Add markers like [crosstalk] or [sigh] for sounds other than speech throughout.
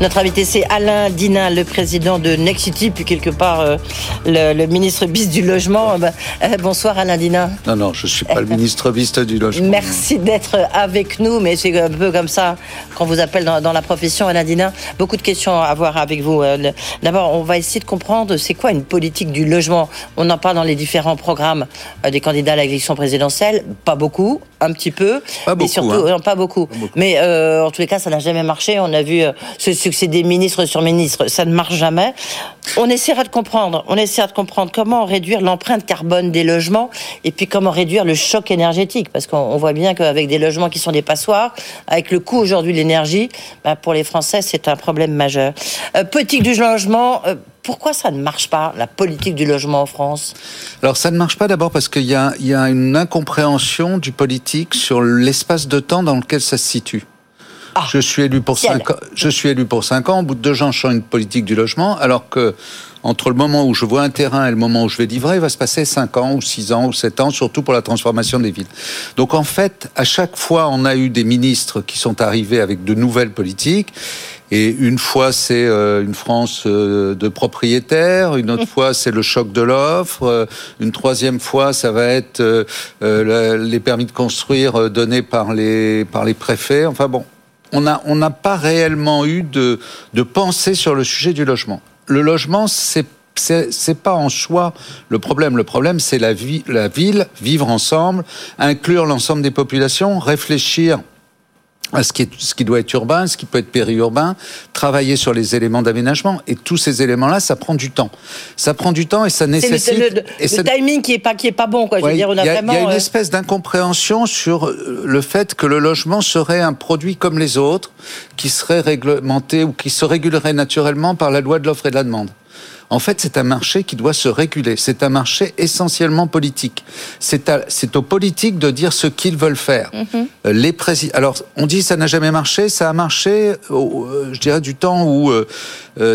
Notre invité, c'est Alain Dinin, le président de Nexity, puis quelque part euh, le, ministre bis du logement. Euh, bah, euh, bonsoir Alain Dinin. Non, non, je ne suis pas le ministre bis du logement. Merci d'être avec nous, mais c'est un peu comme ça qu'on vous appelle dans, la profession, Alain Dinin. Beaucoup de questions à voir avec vous. D'abord, on va essayer de comprendre c'est quoi une politique du logement? On en parle dans les différents programmes des candidats à l'élection présidentielle. Pas beaucoup, un petit peu, pas mais surtout, hein. pas, beaucoup. Mais en tous les cas, ça n'a jamais marché. On a vu ce c'est des ministres sur ministres, ça ne marche jamais. On essaiera de comprendre, on essaiera de comprendre comment réduire l'empreinte carbone des logements et puis comment réduire le choc énergétique, parce qu'on voit bien qu'avec des logements qui sont des passoires, avec le coût aujourd'hui de l'énergie, bah, pour les Français c'est un problème majeur. Euh, politique du logement. Euh, pourquoi ça ne marche pas, la politique du logement en France? Alors ça ne marche pas d'abord parce qu'il y a, une incompréhension du politique sur l'espace de temps dans lequel ça se situe. Ah. je suis élu pour cinq ans. Je suis élu pour cinq ans. Au bout de deux ans, je change une politique du logement, alors que entre le moment où je vois un terrain et le moment où je vais livrer, il va se passer cinq ans ou six ans ou sept ans, surtout pour la transformation des villes. Donc en fait, à chaque fois, on a eu des ministres qui sont arrivés avec de nouvelles politiques. Et une fois, c'est euh, une France euh, de propriétaires, une autre [laughs] fois, c'est le choc de l'offre, euh, une troisième fois, ça va être les permis de construire donnés par les, par les préfets. Enfin bon, on n'a pas réellement eu de, pensée sur le sujet du logement. Le logement, c'est c'est pas en soi le problème. Le problème, c'est la ville, vivre ensemble, inclure l'ensemble des populations, réfléchir ce qui, est, ce qui doit être urbain, ce qui peut être périurbain, travailler sur les éléments d'aménagement. Et tous ces éléments-là, ça prend du temps. Ça prend du temps et ça nécessite... Le, le, et le timing qui est pas, qui est pas bon, quoi. Je veux dire, on a, y a, vraiment... Il y a une euh, espèce d'incompréhension sur euh, le fait que le logement serait un produit comme les autres, qui serait réglementé ou qui se régulerait naturellement par la loi de l'offre et de la demande. En fait, c'est un marché qui doit se réguler. C'est un marché essentiellement politique. C'est aux politiques de dire ce qu'ils veulent faire. Mhm. Euh, les Alors, on dit ça n'a jamais marché. Ça a marché, euh, je dirais, du temps où euh,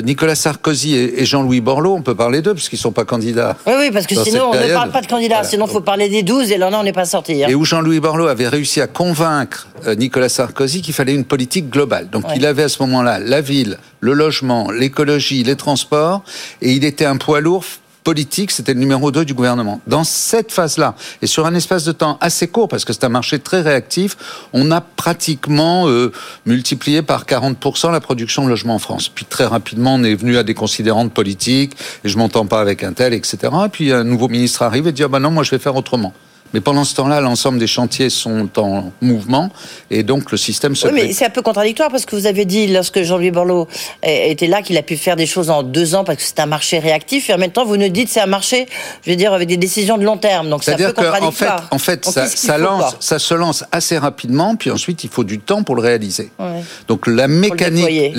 Nicolas Sarkozy et Jean-Louis Borloo, on peut parler d'eux, parce qu'ils ne sont pas candidats. Oui, oui, parce que sinon, on ne parle pas de candidats. Sinon, il faut parler des 12, et là, on n'est pas sorti. Hein. Et où Jean-Louis Borloo avait réussi à convaincre Nicolas Sarkozy qu'il fallait une politique globale. Donc, il avait à ce moment-là la ville, le logement, l'écologie, les transports, et il était un poids lourd politique, c'était le numéro 2 du gouvernement. Dans cette phase-là, et sur un espace de temps assez court, parce que c'est un marché très réactif, on a pratiquement euh, multiplié par 40% la production de logements en France. Puis très rapidement, on est venu à des considérantes politiques, et je m'entends pas avec un tel, etc. Et puis un nouveau ministre arrive et dit, ah ben non, moi je vais faire autrement. Mais pendant ce temps-là, l'ensemble des chantiers sont en mouvement et donc le système se. Oui, mais c'est un peu contradictoire parce que vous avez dit lorsque Jean-Louis Borloo était là qu'il a pu faire des choses en deux ans parce que c'est un marché réactif et en même temps vous nous dites c'est un marché, je veux dire, avec des décisions de long terme. Donc c'est un peu contradictoire. En fait, en fait ça, lance, ça se lance assez rapidement puis ensuite il faut du temps pour le réaliser. Donc la mécanique,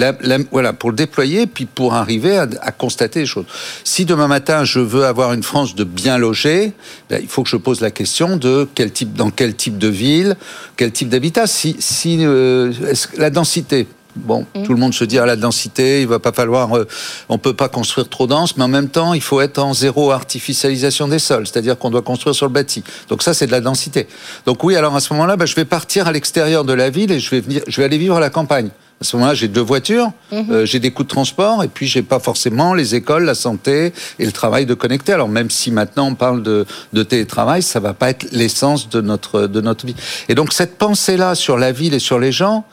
voilà, pour le déployer puis pour arriver à, constater les choses. Si demain matin je veux avoir une France de bien logée, ben, il faut que je pose la question de quel type, dans quel type de ville, quel type d'habitat. Si, si euh, la densité, Bon, mm. tout le monde se dit à ah, la densité, il va pas falloir, euh, on peut pas construire trop dense, mais en même temps, il faut être en zéro artificialisation des sols, c'est-à-dire qu'on doit construire sur le bâti. Donc ça, c'est de la densité. Donc oui, alors à ce moment-là, bah, je vais partir à l'extérieur de la ville et je vais venir, je vais aller vivre à la campagne. À ce moment-là, j'ai deux voitures, mhm. euh, j'ai des coûts de transport, et puis j'ai pas forcément les écoles, la santé et le travail de connecter. Alors même si maintenant on parle de, de télétravail, ça va pas être l'essence de notre de notre vie. Et donc cette pensée-là sur la ville et sur les gens,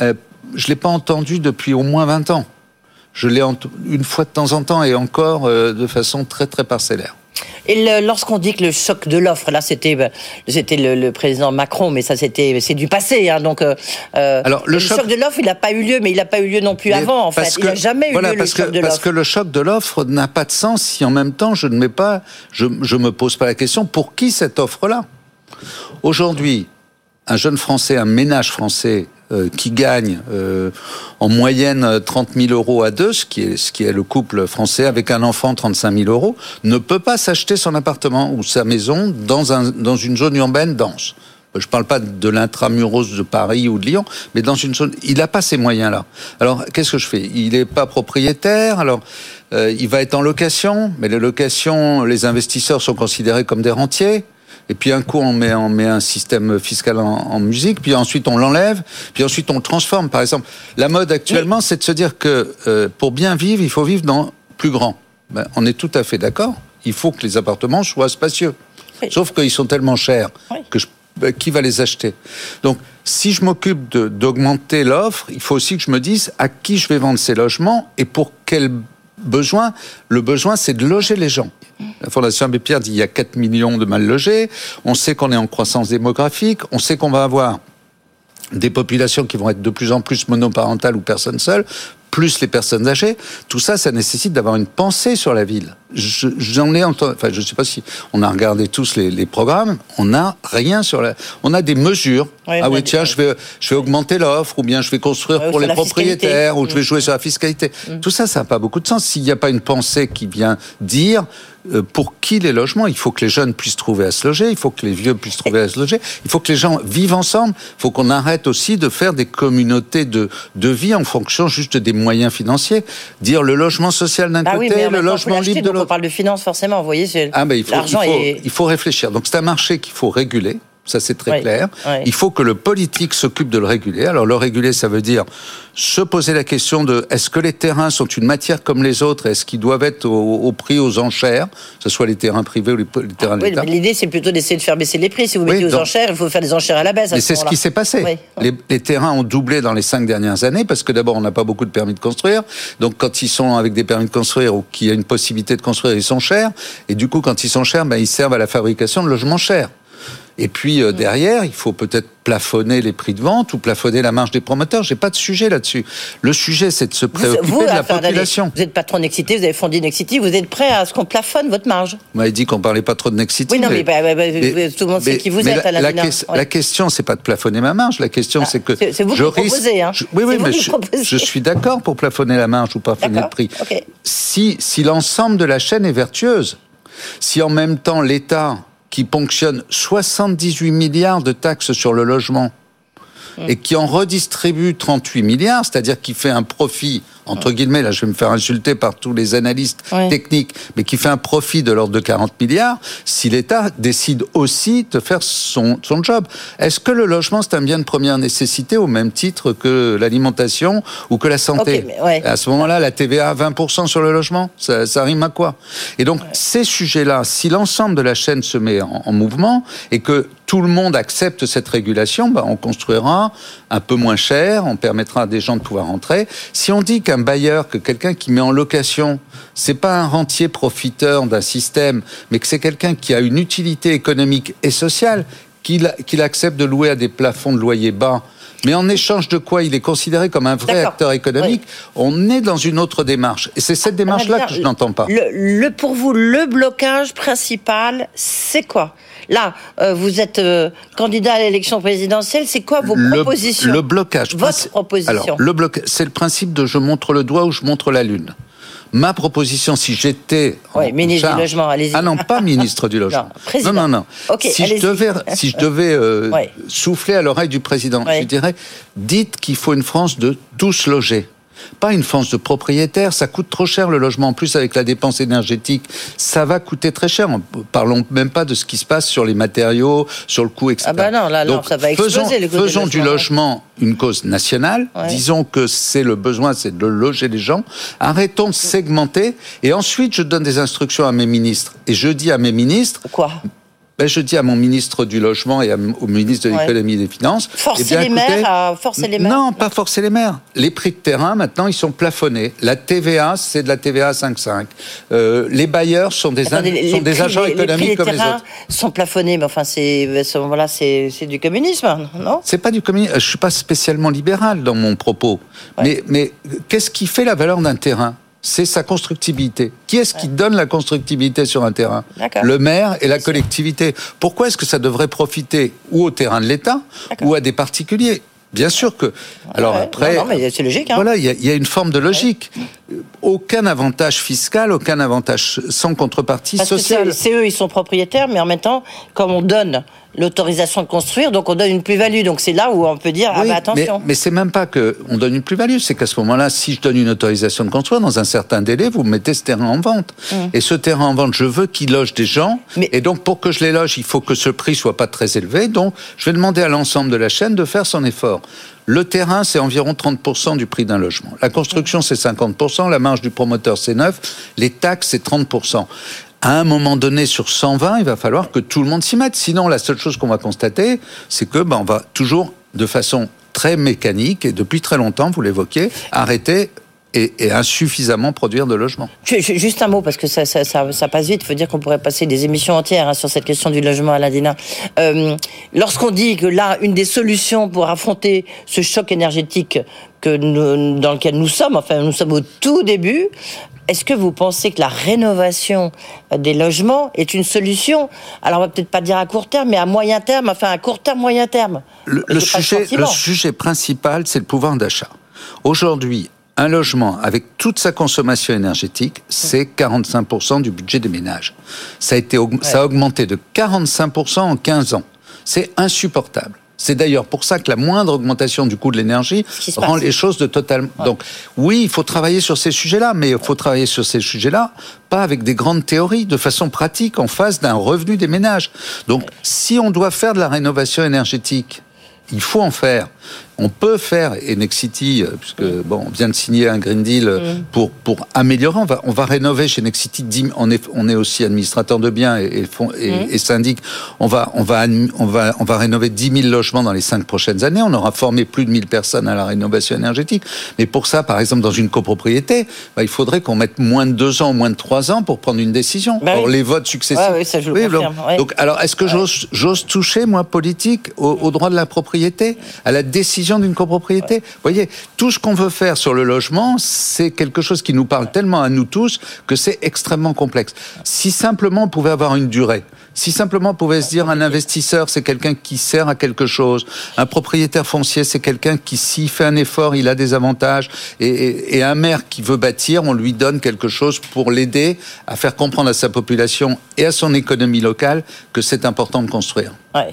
euh, je l'ai pas entendue depuis au moins 20 ans. Je l'ai une fois de temps en temps et encore euh, de façon très très parcellaire. Et lorsqu'on dit que le choc de l'offre, là, c'était bah, c'était le, président Macron, mais ça, c'était c'est du passé. Hein, donc, euh, euh, Alors, le, choc... de l'offre, il n'a pas eu lieu, mais il n'a pas eu lieu non plus avant. En fait, il n'a jamais eu lieu le choc de l'offre. Parce que le choc de l'offre n'a pas de sens si en même temps je ne mets pas, je, je me pose pas la question pour qui cette offre-là? Aujourd'hui, un jeune Français, un ménage français euh, qui gagne euh, en moyenne 30 000 euros à deux, ce qui, est, ce qui est le couple français avec un enfant 35 000 euros, ne peut pas s'acheter son appartement ou sa maison dans, un, dans une zone urbaine dense. Je ne parle pas de l'intramuros de Paris ou de Lyon, mais dans une zone, il n'a pas ces moyens-là. Alors, qu'est-ce que je fais? Il n'est pas propriétaire, alors euh, il va être en location, mais les locations, les investisseurs sont considérés comme des rentiers. Et puis un coup, on met, on met un système fiscal en, musique, puis ensuite on l'enlève, puis ensuite on le transforme. Par exemple, la mode actuellement, c'est de se dire que euh, pour bien vivre, il faut vivre dans plus grand. Ben, on est tout à fait d'accord. Il faut que les appartements soient spacieux. Sauf qu'ils sont tellement chers que ben, qui va les acheter? Donc, si je m'occupe d'augmenter l'offre, il faut aussi que je me dise à qui je vais vendre ces logements et pour quel besoin. Le besoin, c'est de loger les gens. La Fondation Abbé Pierre dit qu'il y a 4 millions de mal logés. On sait qu'on est en croissance démographique. On sait qu'on va avoir des populations qui vont être de plus en plus monoparentales ou personnes seules, plus les personnes âgées. Tout ça, ça nécessite d'avoir une pensée sur la ville. J'en ai entendu, enfin, je ne sais pas si on a regardé tous les, programmes, on n'a rien sur la. On a des mesures. ah oui, tiens, je vais, je vais augmenter l'offre, ou bien je vais construire pour les propriétaires, ou je vais mm. jouer sur la fiscalité. Mm. Tout ça, ça n'a pas beaucoup de sens. S'il n'y a pas une pensée qui vient dire euh, pour qui les logements Il faut que les jeunes puissent trouver à se loger, il faut que les vieux puissent trouver à se loger, il faut que les gens vivent ensemble, il faut qu'on arrête aussi de faire des communautés de, de vie en fonction juste des moyens financiers. Dire le logement social d'un bah côté, le logement libre de l'autre. On parle de finances forcément, vous voyez, ah il faut, il faut réfléchir. Donc c'est un marché qu'il faut réguler ça c'est très clair. Il faut que le politique s'occupe de le réguler. Alors le réguler, ça veut dire se poser la question de est-ce que les terrains sont une matière comme les autres? Est-ce qu'ils doivent être au, prix aux enchères, que ce soit les terrains privés ou les, terrains de l'État L'idée c'est plutôt d'essayer de faire baisser les prix. Si vous mettez aux enchères, il faut faire des enchères à la baisse. Et c'est ce qui s'est passé. Les, les, terrains ont doublé dans les cinq dernières années parce que d'abord on n'a pas beaucoup de permis de construire. Donc quand ils sont avec des permis de construire ou qu'il y a une possibilité de construire, ils sont chers. Et du coup quand ils sont chers, ben, ils servent à la fabrication de logements chers. Et puis euh, derrière, il faut peut-être plafonner les prix de vente ou plafonner la marge des promoteurs. J'ai pas de sujet là-dessus. Le sujet, c'est de se préoccuper de la population. Vous êtes patron Nexity, vous avez fondé Nexity, vous êtes prêt à ce qu'on plafonne votre marge Vous m'avez dit qu'on parlait pas trop de Nexity. Oui, non, mais, bah, bah, bah, tout le monde sait qui vous êtes. La, la, la question, c'est pas de plafonner ma marge. La question, ah, c'est que c'est vous je qui proposez. Hein. oui, oui, mais je, suis d'accord pour plafonner la marge ou plafonner le prix. Si, si l'ensemble de la chaîne est vertueuse, si en même temps l'État qui ponctionne 78 milliards de taxes sur le logement mmh. et qui en redistribue 38 milliards, c'est-à-dire qui fait un profit entre guillemets, là je vais me faire insulter par tous les analystes techniques, mais qui fait un profit de l'ordre de 40 milliards, si l'État décide aussi de faire son, son job. Est-ce que le logement, c'est un bien de première nécessité au même titre que l'alimentation ou que la santé À ce moment-là, la TVA à 20% sur le logement, ça, ça, rime à quoi? Et donc, ces sujets-là, si l'ensemble de la chaîne se met en, en mouvement et que tout le monde accepte cette régulation, bah, on construira un peu moins cher, on permettra à des gens de pouvoir rentrer. Si on dit qu'un bailleur, que quelqu'un qui met en location, c'est pas un rentier profiteur d'un système, mais que c'est quelqu'un qui a une utilité économique et sociale, qu'il accepte de louer à des plafonds de loyer bas, mais en échange de quoi il est considéré comme un vrai acteur économique, on est dans une autre démarche. Et c'est cette démarche-là que je n'entends pas. Le, pour vous, le blocage principal, c'est quoi? Là, euh, vous êtes euh, candidat à l'élection présidentielle. C'est quoi vos propositions? Le blocage. Votre proposition. Alors, le bloc, c'est le principe de je montre le doigt ou je montre la lune. Ma proposition, si j'étais oui, ministre du logement, allez-y. Ah non, pas ministre du [laughs] logement. Non, non, non. si, je devais, si je devais euh, souffler à l'oreille du président, je dirais dites qu'il faut une France de tous logés pas une France de propriétaire. Ça coûte trop cher le logement. En plus, avec la dépense énergétique, ça va coûter très cher. Parlons même pas de ce qui se passe sur les matériaux, sur le coût, etc. Ah bah non, là, ça va exploser. Faisons, faisons du logement une cause nationale. Disons que c'est le besoin, c'est de loger les gens. Arrêtons de segmenter. Et ensuite, je donne des instructions à mes ministres. Et je dis à mes ministres. Quoi? Ben, je dis à mon ministre du Logement et au ministre de l'Économie et des Finances... Forcer eh les maires à forcer les maires Non, pas forcer les maires. Les prix de terrain, maintenant, ils sont plafonnés. La TVA, c'est de la TVA 5,5. Euh, les bailleurs sont des, sont des agents économiques comme les autres. sont plafonnés, mais enfin, c'est voilà, c'est du communisme, non? C'est pas du communisme. Je suis pas spécialement libéral dans mon propos. Mais, mais qu'est-ce qui fait la valeur d'un terrain? C'est sa constructibilité. Qui est-ce qui donne la constructibilité sur un terrain? Le maire et la collectivité. Pourquoi est-ce que ça devrait profiter ou au terrain de l'État ou à des particuliers? Bien sûr que. Alors après, c'est logique. Hein. Voilà, il y, a une forme de logique. Aucun avantage fiscal, aucun avantage sans contrepartie sociale. C'est eux, ils sont propriétaires, mais en même temps, comme on donne l'autorisation de construire, donc on donne une plus-value. Donc c'est là où on peut dire ah bah attention. Mais, mais c'est même pas que on donne une plus-value, c'est qu'à ce moment-là, si je donne une autorisation de construire dans un certain délai, vous mettez ce terrain en vente. Mmh. Et ce terrain en vente, je veux qu'il loge des gens. Et donc pour que je les loge, il faut que ce prix soit pas très élevé. Donc je vais demander à l'ensemble de la chaîne de faire son effort. Le terrain, c'est environ 30% du prix d'un logement. La construction, c'est 50%. La marge du promoteur, c'est 9. Les taxes, c'est 30% à un moment donné sur 120, il va falloir que tout le monde s'y mette. Sinon, la seule chose qu'on va constater, c'est que ben, on va toujours de façon très mécanique et depuis très longtemps, vous l'évoquiez, arrêter et, insuffisamment produire de logements. Juste un mot, parce que ça, ça, ça, passe vite. Il faut dire qu'on pourrait passer des émissions entières hein, sur cette question du logement à l'Adina. Euh, Lorsqu'on dit que là, une des solutions pour affronter ce choc énergétique que nous, dans lequel nous sommes, enfin nous sommes au tout début, est-ce que vous pensez que la rénovation des logements est une solution? Alors on va peut-être pas dire à court terme, mais à moyen terme, enfin à court terme, moyen terme. le sujet, le sujet principal, c'est le pouvoir d'achat. Aujourd'hui, un logement avec toute sa consommation énergétique, c'est 45% du budget des ménages. Ça a, été, ça a augmenté de 45% en 15 ans. C'est insupportable. C'est d'ailleurs pour ça que la moindre augmentation du coût de l'énergie rend les choses de totalement. Donc, oui, il faut travailler sur ces sujets-là, mais il faut travailler sur ces sujets-là, pas avec des grandes théories, de façon pratique, en face d'un revenu des ménages. Donc, si on doit faire de la rénovation énergétique, il faut en faire on peut faire Nexity, euh, puisque bon, on vient de signer un Green Deal euh, mm. pour, pour améliorer. On va, on va rénover chez Nexity. On est, on est aussi administrateur de biens et, et, mm. et, syndic. On va, on, va, on, va, on va rénover 10 000 logements dans les cinq prochaines années. On aura formé plus de 1000 personnes à la rénovation énergétique. Mais pour ça, par exemple, dans une copropriété, bah, il faudrait qu'on mette moins de deux ans ou moins de trois ans pour prendre une décision. Bah les votes successifs. oui, ça, je le donc, alors, est-ce que j'ose toucher, moi, politique, au, au droit de la propriété, à la décision d'une copropriété. Vous voyez, tout ce qu'on veut faire sur le logement, c'est quelque chose qui nous parle tellement à nous tous que c'est extrêmement complexe. Si simplement on pouvait avoir une durée, si simplement on pouvait se dire un investisseur, c'est quelqu'un qui sert à quelque chose, un propriétaire foncier, c'est quelqu'un qui, s'il fait un effort, il a des avantages, et, et, un maire qui veut bâtir, on lui donne quelque chose pour l'aider à faire comprendre à sa population et à son économie locale que c'est important de construire. Ouais.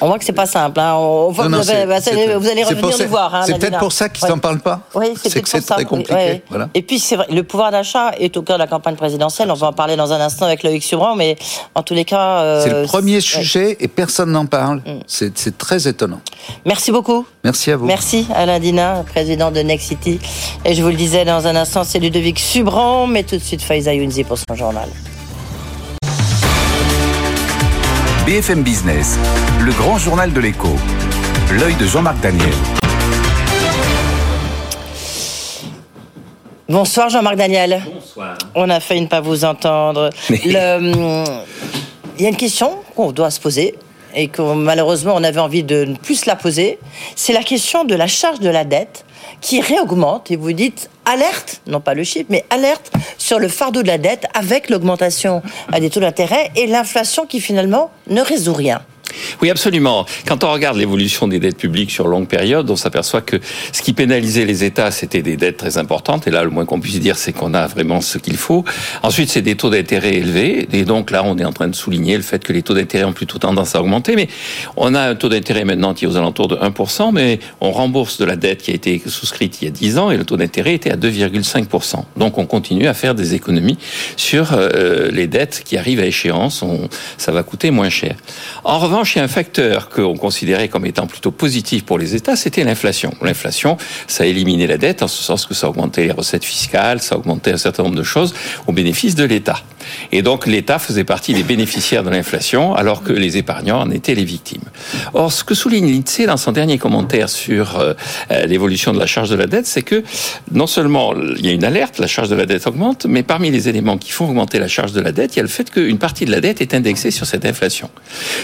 On voit que c'est pas simple. Hein. vous, allez revenir nous voir. Hein, c'est peut-être pour ça qu'ils s'en parlent pas. Oui, c'est que très compliqué. Et puis c'est vrai, le pouvoir d'achat est au cœur de la campagne présidentielle. On va en parler dans un instant avec Loïc Subran, mais en tous les cas, euh, c'est le premier sujet et personne n'en parle. Mm. C'est très étonnant. Merci beaucoup. Merci à vous. Merci Alain Dina, président de Next City. Et je vous le disais dans un instant, c'est Ludovic Subran, mais tout de suite Faiza Younzi pour son journal. BFM Business, le grand journal de l'écho. L'œil de Jean-Marc Daniel. Bonsoir Jean-Marc Daniel. Bonsoir. On a failli ne pas vous entendre. [laughs] Hum, il y a une question qu'on doit se poser et que malheureusement on avait envie de ne plus la poser. C'est la question de la charge de la dette qui réaugmente et vous dites alerte, non pas le chiffre, mais alerte sur le fardeau de la dette avec l'augmentation des taux d'intérêt et l'inflation qui finalement ne résout rien. Oui, absolument. Quand on regarde l'évolution des dettes publiques sur longue période, on s'aperçoit que ce qui pénalisait les États, c'était des dettes très importantes. Et là, le moins qu'on puisse dire, c'est qu'on a vraiment ce qu'il faut. Ensuite, c'est des taux d'intérêt élevés. Et donc là, on est en train de souligner le fait que les taux d'intérêt ont plutôt tendance à augmenter. Mais on a un taux d'intérêt maintenant qui est aux alentours de 1%, mais on rembourse de la dette qui a été souscrite il y a 10 ans et le taux d'intérêt était à 2,5%. Donc on continue à faire des économies sur euh, les dettes qui arrivent à échéance. Ça va coûter moins cher. En revanche, revanche, il y a un facteur qu'on considérait comme étant plutôt positif pour les États, c'était l'inflation. L'inflation, ça a éliminé la dette, en ce sens que ça augmentait les recettes fiscales, ça augmentait un certain nombre de choses au bénéfice de l'État. Et donc l'État faisait partie des bénéficiaires de l'inflation, alors que les épargnants en étaient les victimes. Or, ce que souligne l'INSEE dans son dernier commentaire sur euh, euh, l'évolution de la charge de la dette, c'est que non seulement il y a une alerte, la charge de la dette augmente, mais parmi les éléments qui font augmenter la charge de la dette, il y a le fait qu'une partie de la dette est indexée sur cette inflation.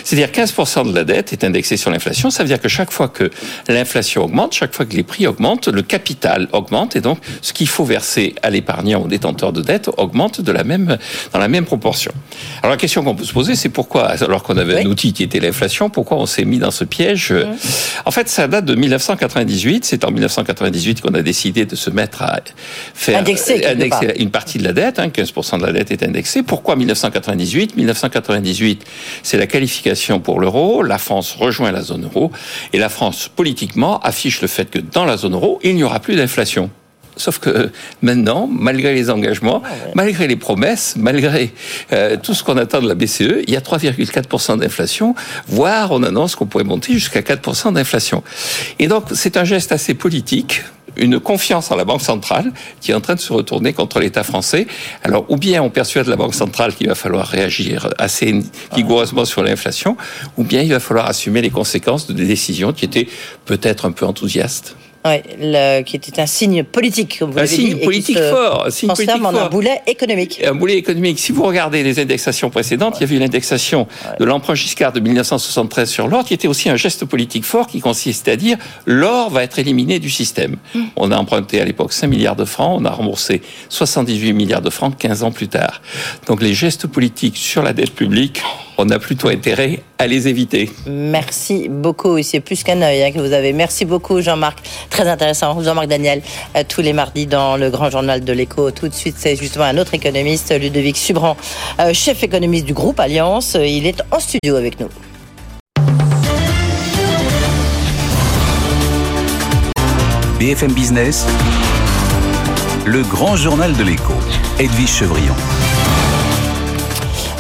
C'est-à-dire 15% de la dette est indexée sur l'inflation. Ça veut dire que chaque fois que l'inflation augmente, chaque fois que les prix augmentent, le capital augmente et donc ce qu'il faut verser à l'épargnant ou détenteur de dette augmente de la même, dans la même proportion. Alors la question qu'on peut se poser, c'est pourquoi, alors qu'on avait un outil qui était l'inflation, pourquoi on s'est mis dans ce piège? En fait, ça date de 1998. C'est en 1998 qu'on a décidé de se mettre à faire indexer, une partie de la dette. 15% hein, de la dette est indexée. Pourquoi 1998 1998, c'est la qualification pour l'euro. La France rejoint la zone euro et la France politiquement affiche le fait que dans la zone euro, il n'y aura plus d'inflation. Sauf que maintenant, malgré les engagements, ah malgré les promesses, malgré euh, tout ce qu'on attend de la BCE, il y a 3,4% d'inflation, voire on annonce qu'on pourrait monter jusqu'à 4% d'inflation. Et donc c'est un geste assez politique une confiance en la Banque centrale qui est en train de se retourner contre l'État français. Alors, ou bien on persuade la Banque centrale qu'il va falloir réagir assez vigoureusement sur l'inflation, ou bien il va falloir assumer les conséquences de des décisions qui étaient peut-être un peu enthousiastes. Qui était un signe politique, comme vous un signe politique fort, un signe politique fort. un boulet économique. Un boulet économique. Si vous regardez les indexations précédentes, il y avait l'indexation de l'emprunt Giscard de 1973 sur l'or, qui était aussi un geste politique fort qui consistait à dire l'or va être éliminé du système. Hmm. On a emprunté à l'époque 5 milliards de francs, on a remboursé 78 milliards de francs 15 ans plus tard. Donc les gestes politiques sur la dette publique on a plutôt intérêt à les éviter. Merci beaucoup. C'est plus qu'un œil hein, que vous avez. Merci beaucoup, Jean-Marc. Très intéressant. Jean-Marc Daniel, euh, tous les mardis dans le grand journal de l'écho. Tout de suite, c'est justement un autre économiste, Ludovic Subran, euh, chef économiste du groupe Alliance. Il est en studio avec nous. BFM Business, le grand journal de l'écho. Edwige Chevrillon.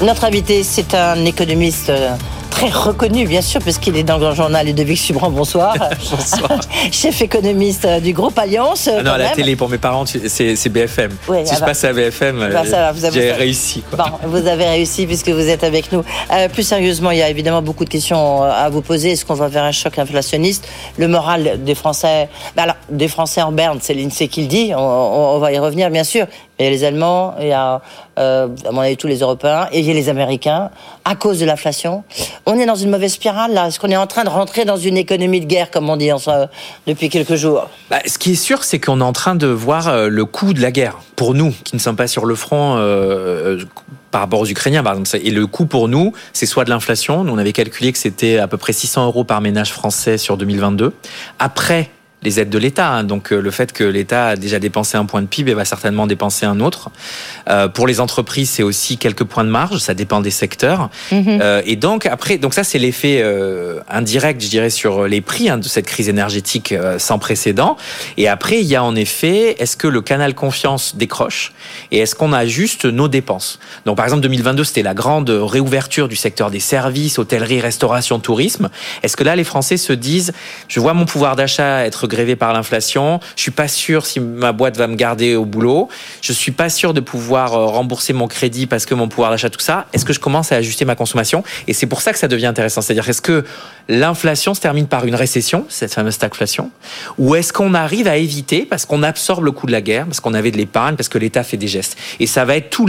Notre invité, c'est un économiste euh, très reconnu, bien sûr, puisqu'il est dans le journal de Vic Subran. Bonsoir. [laughs] Bonsoir. [laughs] Chef économiste euh, du groupe Alliance. Ah non, à la télé, pour mes parents, c'est BFM. si je passe à BFM, bah, j'ai réussi. Bon, vous avez réussi puisque vous êtes avec nous. Euh, plus sérieusement, il y a évidemment beaucoup de questions à vous poser. Est-ce qu'on va vers un choc inflationniste? Le moral des Français, bah, alors, des Français en berne, c'est l'INSEE qui le dit. On, on, va y revenir, bien sûr. Il y a les Allemands, il y a, euh, à mon avis, tous les Européens, et il y a les Américains, à cause de l'inflation. On est dans une mauvaise spirale, là. Est-ce qu'on est en train de rentrer dans une économie de guerre, comme on dit depuis quelques jours? Bah, Ce qui est sûr, c'est qu'on est en train de voir euh, le coût de la guerre. Pour nous, qui ne sommes pas sur le front euh, par rapport aux Ukrainiens, par exemple. Et le coût pour nous, c'est soit de l'inflation. Nous, on avait calculé que c'était à peu près 600 euros par ménage français sur 2022. Après les aides de l'État. Hein. Donc euh, le fait que l'État a déjà dépensé un point de PIB et va certainement dépenser un autre. Euh, pour les entreprises, c'est aussi quelques points de marge. Ça dépend des secteurs. Mhm. Euh, et donc après, donc ça c'est l'effet euh, indirect, je dirais, sur les prix hein, de cette crise énergétique euh, sans précédent. Et après, il y a en effet, est-ce que le canal confiance décroche et est-ce qu'on ajuste nos dépenses? Donc par exemple, 2022, c'était la grande réouverture du secteur des services, hôtellerie, restauration, tourisme. Est-ce que là, les Français se disent, je vois mon pouvoir d'achat être grévé par l'inflation. Je suis pas sûr si ma boîte va me garder au boulot. Je suis pas sûr de pouvoir euh, rembourser mon crédit parce que mon pouvoir d'achat, tout ça. Est-ce que je commence à ajuster ma consommation? Et c'est pour ça que ça devient intéressant. C'est-à-dire, est-ce que l'inflation se termine par une récession, cette fameuse stagflation, ou est-ce qu'on arrive à éviter parce qu'on absorbe le coût de la guerre, parce qu'on avait de l'épargne, parce que l'État fait des gestes? Et ça va être tout,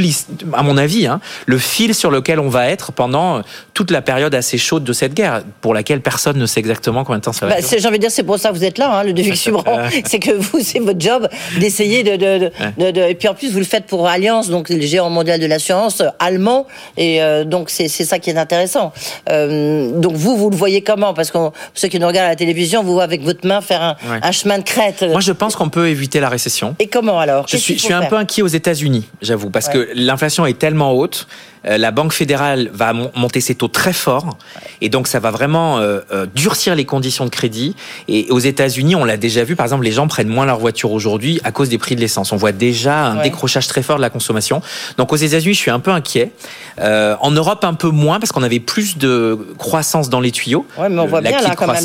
à mon avis, hein, le fil sur lequel on va être pendant toute la période assez chaude de cette guerre, pour laquelle personne ne sait exactement combien de temps ça va. Bah, J'ai envie de dire, c'est pour ça que vous êtes là, hein, le [laughs] c'est que vous, c'est votre job d'essayer de, de, Et puis en plus, vous le faites pour Alliance, donc le géant mondial de l'assurance euh, allemand, et euh, donc c'est ça qui est intéressant. Euh, donc vous, vous le voyez comment? Parce que ceux qui nous regardent à la télévision, vous voyez avec votre main faire un, chemin de crête. Moi, je pense qu'on peut éviter la récession. Et comment alors? Je suis, je suis un peu inquiet aux États-Unis, j'avoue, parce que l'inflation est tellement haute la Banque fédérale va monter ses taux très fort. Et donc, ça va vraiment euh, durcir les conditions de crédit. Et aux États-Unis, on l'a déjà vu, par exemple, les gens prennent moins leur voiture aujourd'hui à cause des prix de l'essence. On voit déjà un décrochage très fort de la consommation. Donc, aux États-Unis, je suis un peu inquiet. en Europe, un peu moins, parce qu'on avait plus de croissance dans les tuyaux. Oui, mais on voit bien là, quand même,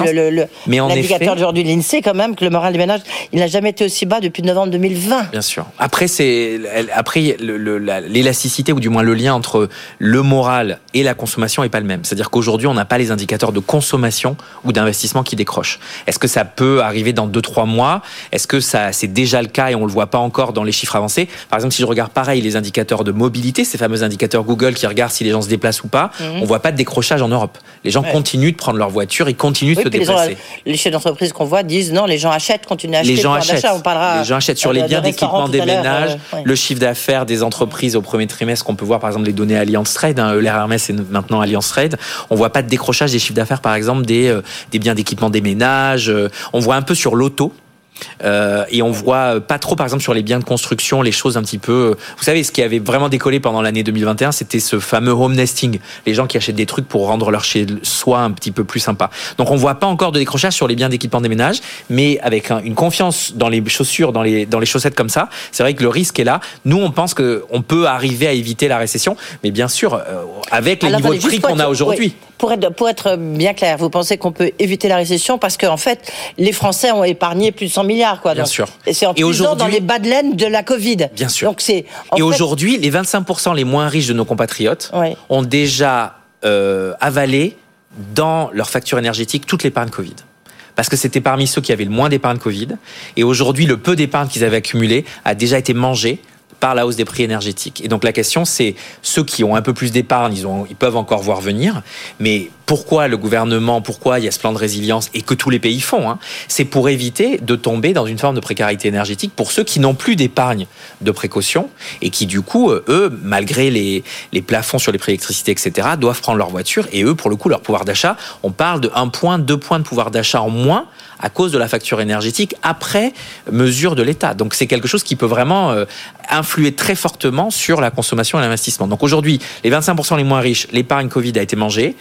l'indicateur aujourd'hui de l'INSEE, quand même, que le moral des ménages, il n'a jamais été aussi bas depuis novembre 2020. Bien sûr. Après, c'est après l'élasticité ou du moins le lien entre le moral et la consommation est pas le même. C'est-à-dire qu'aujourd'hui, on n'a pas les indicateurs de consommation ou d'investissement qui décrochent. Est-ce que ça peut arriver dans 2-3 mois? Est-ce que ça c'est déjà le cas et on le voit pas encore dans les chiffres avancés? Par exemple, si je regarde pareil les indicateurs de mobilité, ces fameux indicateurs Google qui regardent si les gens se déplacent ou pas, mhm. on voit pas de décrochage en Europe. Les gens continuent de prendre leur voiture, ils continuent de se déplacer. Les, chefs d'entreprise qu'on voit disent non, les gens achètent, continuent à acheter. Les gens achètent. On parlera les gens achètent sur les biens d'équipement des ménages, euh, le chiffre d'affaires des entreprises au premier trimestre qu'on peut voir par exemple les données Alliance Trade, hein, Hermès et maintenant Alliance Trade, on voit pas de décrochage des chiffres d'affaires par exemple des, euh, des biens d'équipement des ménages, euh, on voit un peu sur l'auto euh, et on voit pas trop, par exemple, sur les biens de construction, les choses un petit peu. Vous savez, ce qui avait vraiment décollé pendant l'année 2021, c'était ce fameux home nesting, les gens qui achètent des trucs pour rendre leur chez soi un petit peu plus sympa. Donc, on voit pas encore de décrochage sur les biens d'équipement des ménages, mais avec une confiance dans les chaussures, dans les dans les chaussettes comme ça, c'est vrai que le risque est là. Nous, on pense que on peut arriver à éviter la récession, mais bien sûr, euh, avec les niveaux de prix qu'on a aujourd'hui. Pour être, pour être bien clair, vous pensez qu'on peut éviter la récession parce qu'en fait, les Français ont épargné plus de 100 milliards, quoi. Bien sûr. Et c'est en plus dans les bas de laine de la Covid. Bien sûr. Donc c'est. Et aujourd'hui, les 25% les moins riches de nos compatriotes ont déjà euh, avalé dans leur facture énergétique toute l'épargne Covid parce que c'était parmi ceux qui avaient le moins d'épargne Covid. Et aujourd'hui, le peu d'épargne qu'ils avaient accumulé a déjà été mangé par la hausse des prix énergétiques. Et donc la question, c'est ceux qui ont un peu plus d'épargne, ils, ils peuvent encore voir venir, mais pourquoi le gouvernement, pourquoi il y a ce plan de résilience et que tous les pays font, hein, c'est pour éviter de tomber dans une forme de précarité énergétique pour ceux qui n'ont plus d'épargne de précaution et qui du coup, euh, eux, malgré les, plafonds sur les prix d'électricité, etc., doivent prendre leur voiture et eux, pour le coup, leur pouvoir d'achat, on parle de 1 point, 2 points de pouvoir d'achat en moins à cause de la facture énergétique après mesure de l'État. Donc c'est quelque chose qui peut vraiment euh, influer très fortement sur la consommation et l'investissement. Donc aujourd'hui, les 25% les moins riches, l'épargne Covid a été mangée.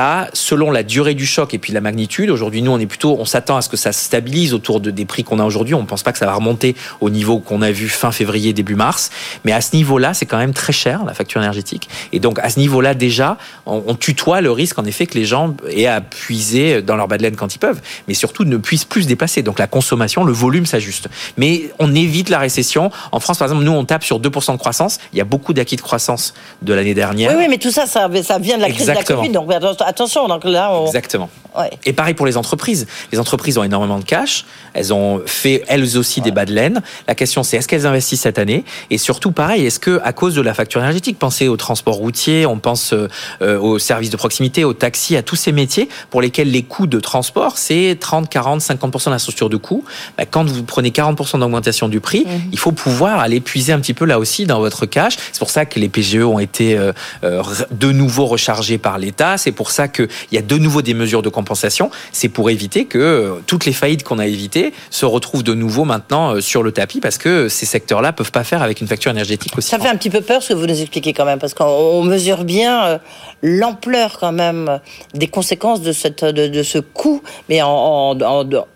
Là, selon la durée du choc et puis la magnitude, aujourd'hui nous on est plutôt, on s'attend à ce que ça se stabilise autour de, des prix qu'on a aujourd'hui. On ne pense pas que ça va remonter au niveau qu'on a vu fin février, début mars. Mais à ce niveau-là, c'est quand même très cher la facture énergétique. Et donc à ce niveau-là déjà, on, on tutoie le risque en effet que les gens aient à puiser dans leur bas de laine quand ils peuvent. Mais surtout ne puisse plus se déplacer. Donc la consommation, le volume s'ajuste. Mais on évite la récession. En France, par exemple, nous, on tape sur 2% de croissance. Il y a beaucoup d'acquis de croissance de l'année dernière. Oui, oui, mais tout ça, ça, ça vient de la crise de la Covid. Donc attention. Donc là, Exactement. Et pareil pour les entreprises. Les entreprises ont énormément de cash. Elles ont fait elles aussi des bas de laine. La question, c'est est-ce qu'elles investissent cette année? Et surtout, pareil, est-ce que à cause de la facture énergétique, pensez au transport routier, on pense euh, aux services de proximité, aux taxis, à tous ces métiers pour lesquels les coûts de transport, c'est 30, 40, 50% de la structure de coût. Bah, quand vous prenez 40% d'augmentation du prix, mhm. il faut pouvoir aller puiser un petit peu là aussi dans votre cash. C'est pour ça que les PGE ont été euh, euh, de nouveau rechargés par l'État. C'est pour ça qu'il y a de nouveau des mesures de compensation. C'est pour éviter que euh, toutes les faillites qu'on a évitées se retrouvent de nouveau maintenant euh, sur le tapis parce que ces secteurs-là peuvent pas faire avec une facture énergétique aussi. Ça fait un petit peu peur ce que vous nous expliquez quand même parce qu'on mesure bien euh, l'ampleur quand même des conséquences de cette de, ce coût, mais en,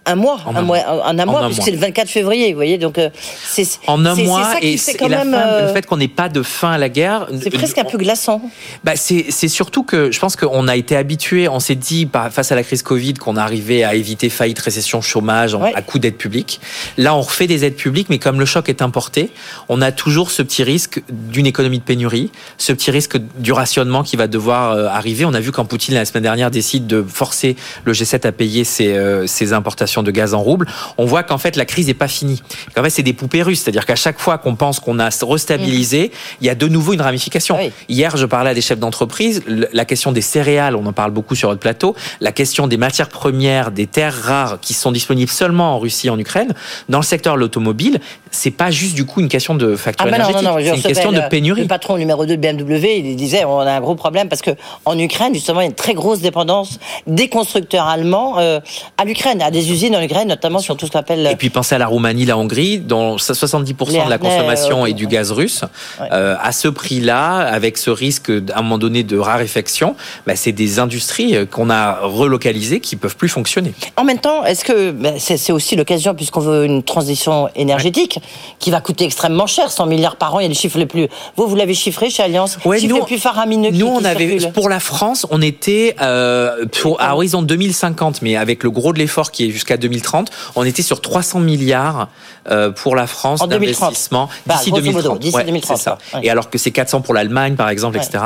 un mois, en un, mois, en un mois, puisque c'est le 24 février, vous voyez, donc c'est en un mois et, quand même, le fait qu'on n'ait pas de fin à la guerre, c'est presque un peu glaçant. Bah c'est surtout que je pense qu'on a été habitué, on s'est dit face à la crise Covid qu'on arrivait à éviter faillite, récession, chômage à coup d'aides publiques. Là, on refait des aides publiques, mais comme le choc est importé, on a toujours ce petit risque d'une économie de pénurie, ce petit risque du rationnement qui va devoir euh, arriver. On a vu quand Poutine la semaine dernière décide de forcer le G7 à payer ses, euh, ses importations de gaz en rouble. On voit qu'en fait la crise n'est pas finie. En fait, c'est des poupées russes, c'est-à-dire qu'à chaque fois qu'on pense qu'on a restabilisé, mmh. il y a de nouveau une ramification. Hier, je parlais à des chefs d'entreprise, la question des céréales, on en parle beaucoup sur votre plateau. La question des matières premières, des terres rares qui sont disponibles seulement en Russie et en Ukraine, dans le secteur de l'automobile, c'est pas juste du coup une question de facture Ah, bah énergétique, c'est une question de pénurie. Le patron numéro 2 de BMW, il disait on a un gros problème parce que en Ukraine, justement, il y a une très grosse dépendance des constructeurs allemands euh, à l'Ukraine, à des usines en Ukraine, notamment sur tout ce qu'on appelle. Et puis pensez à la Roumanie, la Hongrie, dont 70% Les de la consommation euh, est du gaz russe. Ouais. Euh, à ce prix-là, avec ce risque à un moment donné de raréfaction, bah, c'est des industries euh, qu'on a relocalisées qui peuvent plus fonctionner. En même temps, est-ce que ben, c'est c'est aussi l'occasion, puisqu'on veut une transition énergétique qui va coûter extrêmement cher, 100 milliards par an, il y a des chiffres les plus. Vous, vous l'avez chiffré chez Alliance Ouais, chiffre nous, les plus faramineux Nous, qui on avait pour la France, on était euh, pour, à horizon 2050, mais avec le gros de l'effort qui est jusqu'à 2030, on était sur 300 milliards euh, pour la France En 2030. d'investissement Bah, d'ici grosso modo, 2030. d'ici 2030, c'est ça. Et alors que c'est 400 pour l'Allemagne, par exemple, etc.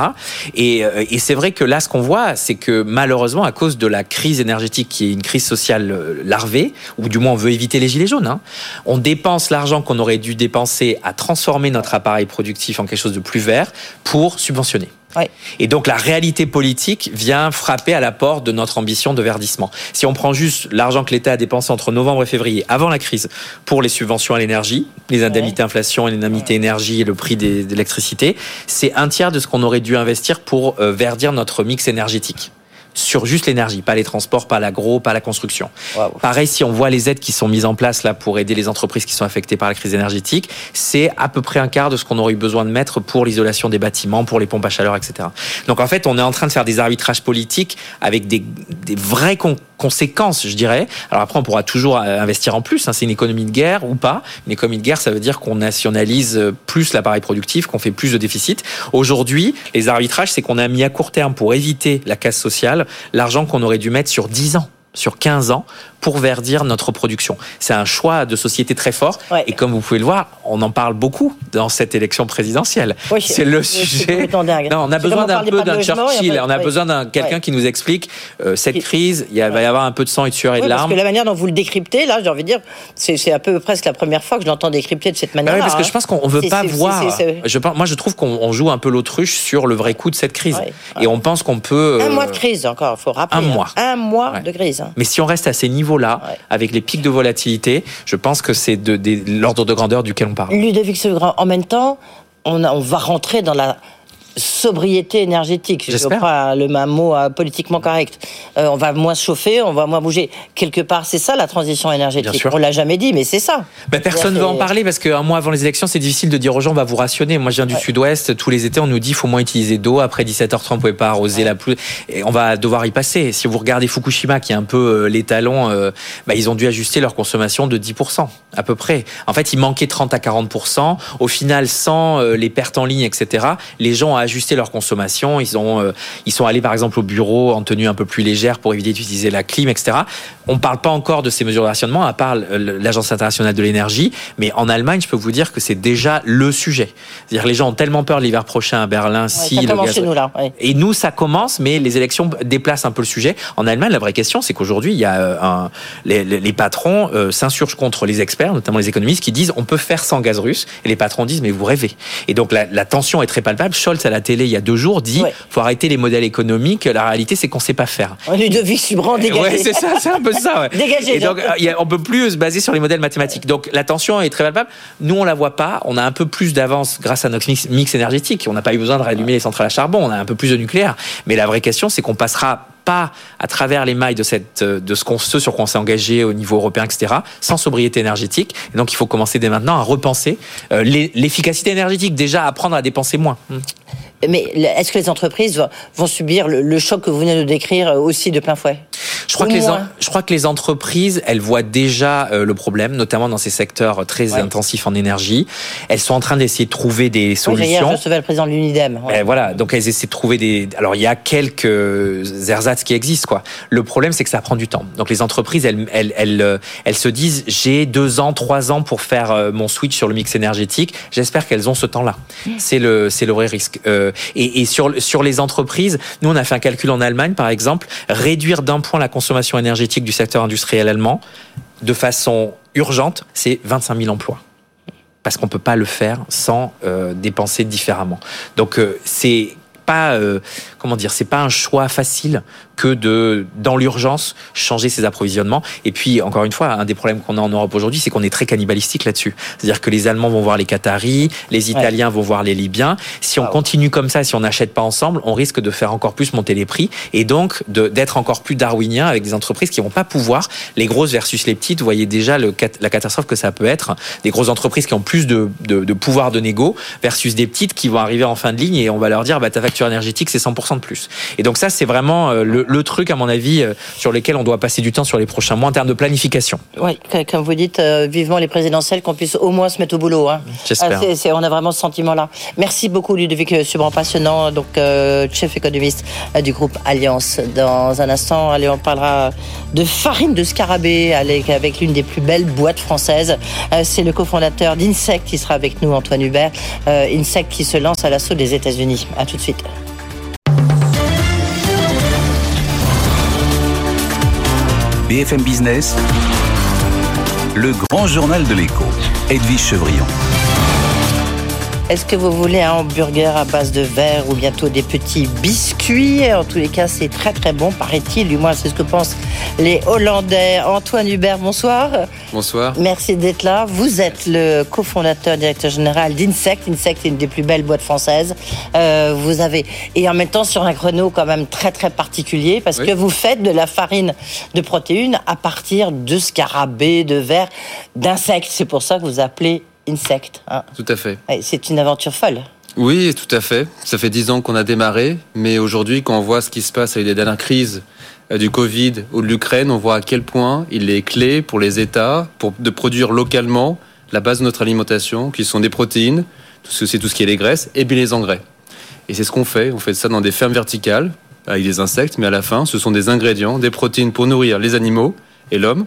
Et, et c'est vrai que là, ce qu'on voit, c'est que malheureusement, à cause de la crise énergétique, qui est une crise sociale euh, larvée, ou du moins on veut éviter les gilets jaunes, hein, on dépense l'argent qu'on aurait dû dépenser à transformer notre appareil productif en quelque chose de plus vert pour subventionner. Ouais. Et donc la réalité politique vient frapper à la porte de notre ambition de verdissement. Si on prend juste l'argent que l'État a dépensé entre novembre et février, avant la crise, pour les subventions à l'énergie, les indemnités inflation et les indemnités énergie et le prix des- de l'électricité, c'est un tiers de ce qu'on aurait dû investir pour euh, verdir notre mix énergétique. Sur juste l'énergie, pas les transports, pas l'agro, pas la construction. Pareil, si on voit les aides qui sont mises en place là pour aider les entreprises qui sont affectées par la crise énergétique, c'est à peu près un quart de ce qu'on aurait eu besoin de mettre pour l'isolation des bâtiments, pour les pompes à chaleur, etc. Donc en fait, on est en train de faire des arbitrages politiques avec des, des vraies con- conséquences, je dirais. Alors après, on pourra toujours euh, investir en plus. hein. c'est une économie de guerre ou pas. Une économie de guerre, ça veut dire qu'on nationalise euh, plus l'appareil productif, qu'on fait plus de déficit. Aujourd'hui, les arbitrages, c'est qu'on a mis à court terme pour éviter la casse sociale l'argent qu'on aurait dû mettre sur 10 ans sur 15 ans pour verdir notre production. C'est un choix de société très fort. Ouais. Et comme vous pouvez le voir, on en parle beaucoup dans cette élection présidentielle. Oui, c'est le sujet. dingue. Non, on a besoin d'un peu d'un Churchill. On a oui. besoin d'un quelqu'un Ouais. qui nous explique euh, cette crise. Il y a- va y avoir un peu de sang et de sueur et Oui, de parce larmes. que la manière dont vous le décryptez, là, j'ai envie de dire, c'est à peu presque la première fois que je l'entends décrypter de cette Bah manière. oui, parce que je pense qu'on veut pas voir. Je moi, je trouve qu'on on joue un peu l'autruche sur le vrai coût de cette crise. Et on pense qu'on peut. Un euh, mois de crise encore, il faut rappeler. un hein. mois. Un mois de crise. Mais si on reste à ces niveaux-là, Ouais. avec les pics de volatilité, je pense que c'est de, de l'ordre de grandeur duquel on parle. Ludovic Sevran, en même temps, on, a- on va rentrer dans la sobriété énergétique. Je J'espère. pas le même mot euh, politiquement correct. Euh, on va moins se chauffer, on va moins bouger. Quelque part, c'est ça la transition énergétique. On l'a jamais dit, mais c'est ça. Ben, personne ne veut en parler parce qu'un mois avant les élections, c'est difficile de dire aux gens on va vous rationner. Moi, je viens du Ouais. sud-ouest. Tous les étés, on nous dit faut moins utiliser d'eau. Après 17h30, vous pouvez pas arroser la pluie. Et on va devoir y passer. Si vous regardez Fukushima, qui est un peu euh, l'étalon, euh, ben, ils ont dû ajuster leur consommation de 10% à peu près. En fait, il manquait 30 à 40%. Au final, sans les pertes en ligne, etc., les gens ont ajusté leur consommation. Ils ont, euh, ils sont allés par exemple au bureau en tenue un peu plus légère pour éviter d'utiliser la clim, etc. On parle pas encore de ces mesures de rationnement, à part euh, l'Agence internationale de l'énergie. Mais en Allemagne, je peux vous dire que c'est déjà le sujet. C'est-à-dire les gens ont tellement peur l'hiver prochain à Berlin Ouais, si ça le commence gaz- chez nous, là. ouais. et nous, ça commence, mais les élections déplacent un peu le sujet. En Allemagne, la vraie question, c'est qu'aujourd'hui, il y a euh, un, les, les- les patrons euh, s'insurgent contre les experts, notamment les économistes, qui disent on peut faire sans gaz russe. Et les patrons disent mais vous rêvez. Et donc la, la tension est très palpable. Scholz à la télé il y a deux jours dit Ouais. faut arrêter les modèles économiques. La réalité, c'est qu'on sait pas faire. Ludovic Subran, dégagé. Ouais, c'est ça, c'est un peu ça. Ouais. Dégagez, Et donc, Jean. il y a- on peut plus se baser sur les modèles mathématiques. Donc, la tension est très palpable. Nous, on la voit pas. On a un peu plus d'avance grâce à notre mix, mix énergétique. On n'a pas eu besoin de rallumer les centrales à charbon. On a un peu plus de nucléaire. Mais la vraie question, c'est qu'on passera pas à travers les mailles de cette de ce qu'on ce sur quoi on s'est engagé au niveau européen etc sans sobriété énergétique et donc il faut commencer dès maintenant à repenser euh, l'e- l'efficacité énergétique déjà apprendre à dépenser moins Hmm. Mais est-ce que les entreprises vont- subir le, le choc que vous venez de décrire euh, aussi de plein fouet? Je crois, Au que les, en- moins. je crois que les entreprises, elles voient déjà euh, le problème, notamment dans ces secteurs très Ouais. intensifs en énergie. Elles sont en train d'essayer de trouver des Oui, Hier, je solutions. recevais le président de l'UNIDEM. ouais. Eh, voilà, donc elles essaient de trouver des. Alors il y a quelques ersatz qui existent quoi. Le problème c'est que ça prend du temps. Donc les entreprises elles elles elles, euh, elles se disent j'ai deux ans, trois ans pour faire mon switch sur le mix énergétique. J'espère qu'elles ont ce temps-là. C'est le c'est le vrai risque. Euh, et, et sur sur les entreprises, nous on a fait un calcul en Allemagne par exemple, réduire d'un point la consommation énergétique du secteur industriel allemand de façon urgente, c'est 25 000 emplois parce qu'on peut pas le faire sans euh, dépenser différemment. Donc euh, c'est pas euh, comment dire, c'est pas un choix facile que de, dans l'urgence, changer ses approvisionnements. Et puis, encore une fois, un des problèmes qu'on a en Europe aujourd'hui, c'est qu'on est très cannibalistique là-dessus. C'est-à-dire que les Allemands vont voir les Qataris, les Italiens vont voir les Libyens. Si on continue comme ça, si on n'achète pas ensemble, on risque de faire encore plus monter les prix et donc d'être encore plus darwinien avec des entreprises qui vont pas pouvoir, les grosses versus les petites, vous voyez déjà le, la catastrophe que ça peut être, des grosses entreprises qui ont plus de, de, de pouvoir de négo versus des petites qui vont arriver en fin de ligne et on va leur dire bah, ta facture énergétique c'est 100% de plus. Et donc ça c'est vraiment euh, le, le, truc à mon avis euh, sur lequel on doit passer du temps sur les prochains mois en termes de planification. Oui, comme vous dites, euh, vivement les présidentielles qu'on puisse au moins se mettre au boulot. Hein. J'espère. Ah, on a vraiment ce sentiment-là. Merci beaucoup Ludovic Subran, passionnant, donc chef économiste du groupe Alliance. Dans un instant, allez, on parlera de farine de scarabée avec l'une des plus belles boîtes françaises. C'est le cofondateur d'Insect qui sera avec nous, Antoine Hubert. Insect qui se lance à l'assaut des États-Unis. À tout de suite. BFM Business, le grand journal de l'écho, Edwige Chevrillon. Est-ce que vous voulez un hamburger à base de verre ou bientôt des petits biscuits? En tous les cas, c'est très très bon, paraît-il. Du moins, c'est ce que pensent les Hollandais. Antoine Hubert, bonsoir. Bonsoir. Merci d'être là. Vous êtes le cofondateur, directeur général d'Insect. Insect est une des plus belles boîtes françaises. Euh, vous avez et en même temps sur un créneau quand même très très particulier parce que vous faites de la farine de protéines à partir de scarabées, de vers, d'insectes. C'est pour ça que vous appelez Insect. Hein. Tout à fait. C'est une aventure folle. Oui, tout à fait. Ça fait dix ans qu'on a démarré, mais aujourd'hui, quand on voit ce qui se passe avec les dernières crises euh, du Covid ou de l'Ukraine, on voit à quel point il est clé pour les États pour de produire localement la base de notre alimentation, qui sont des protéines, c'est tout ce qui est les graisses, et bien les engrais. Et c'est ce qu'on fait. On fait ça dans des fermes verticales avec des insectes, mais à la fin, ce sont des ingrédients, des protéines pour nourrir les animaux et l'homme,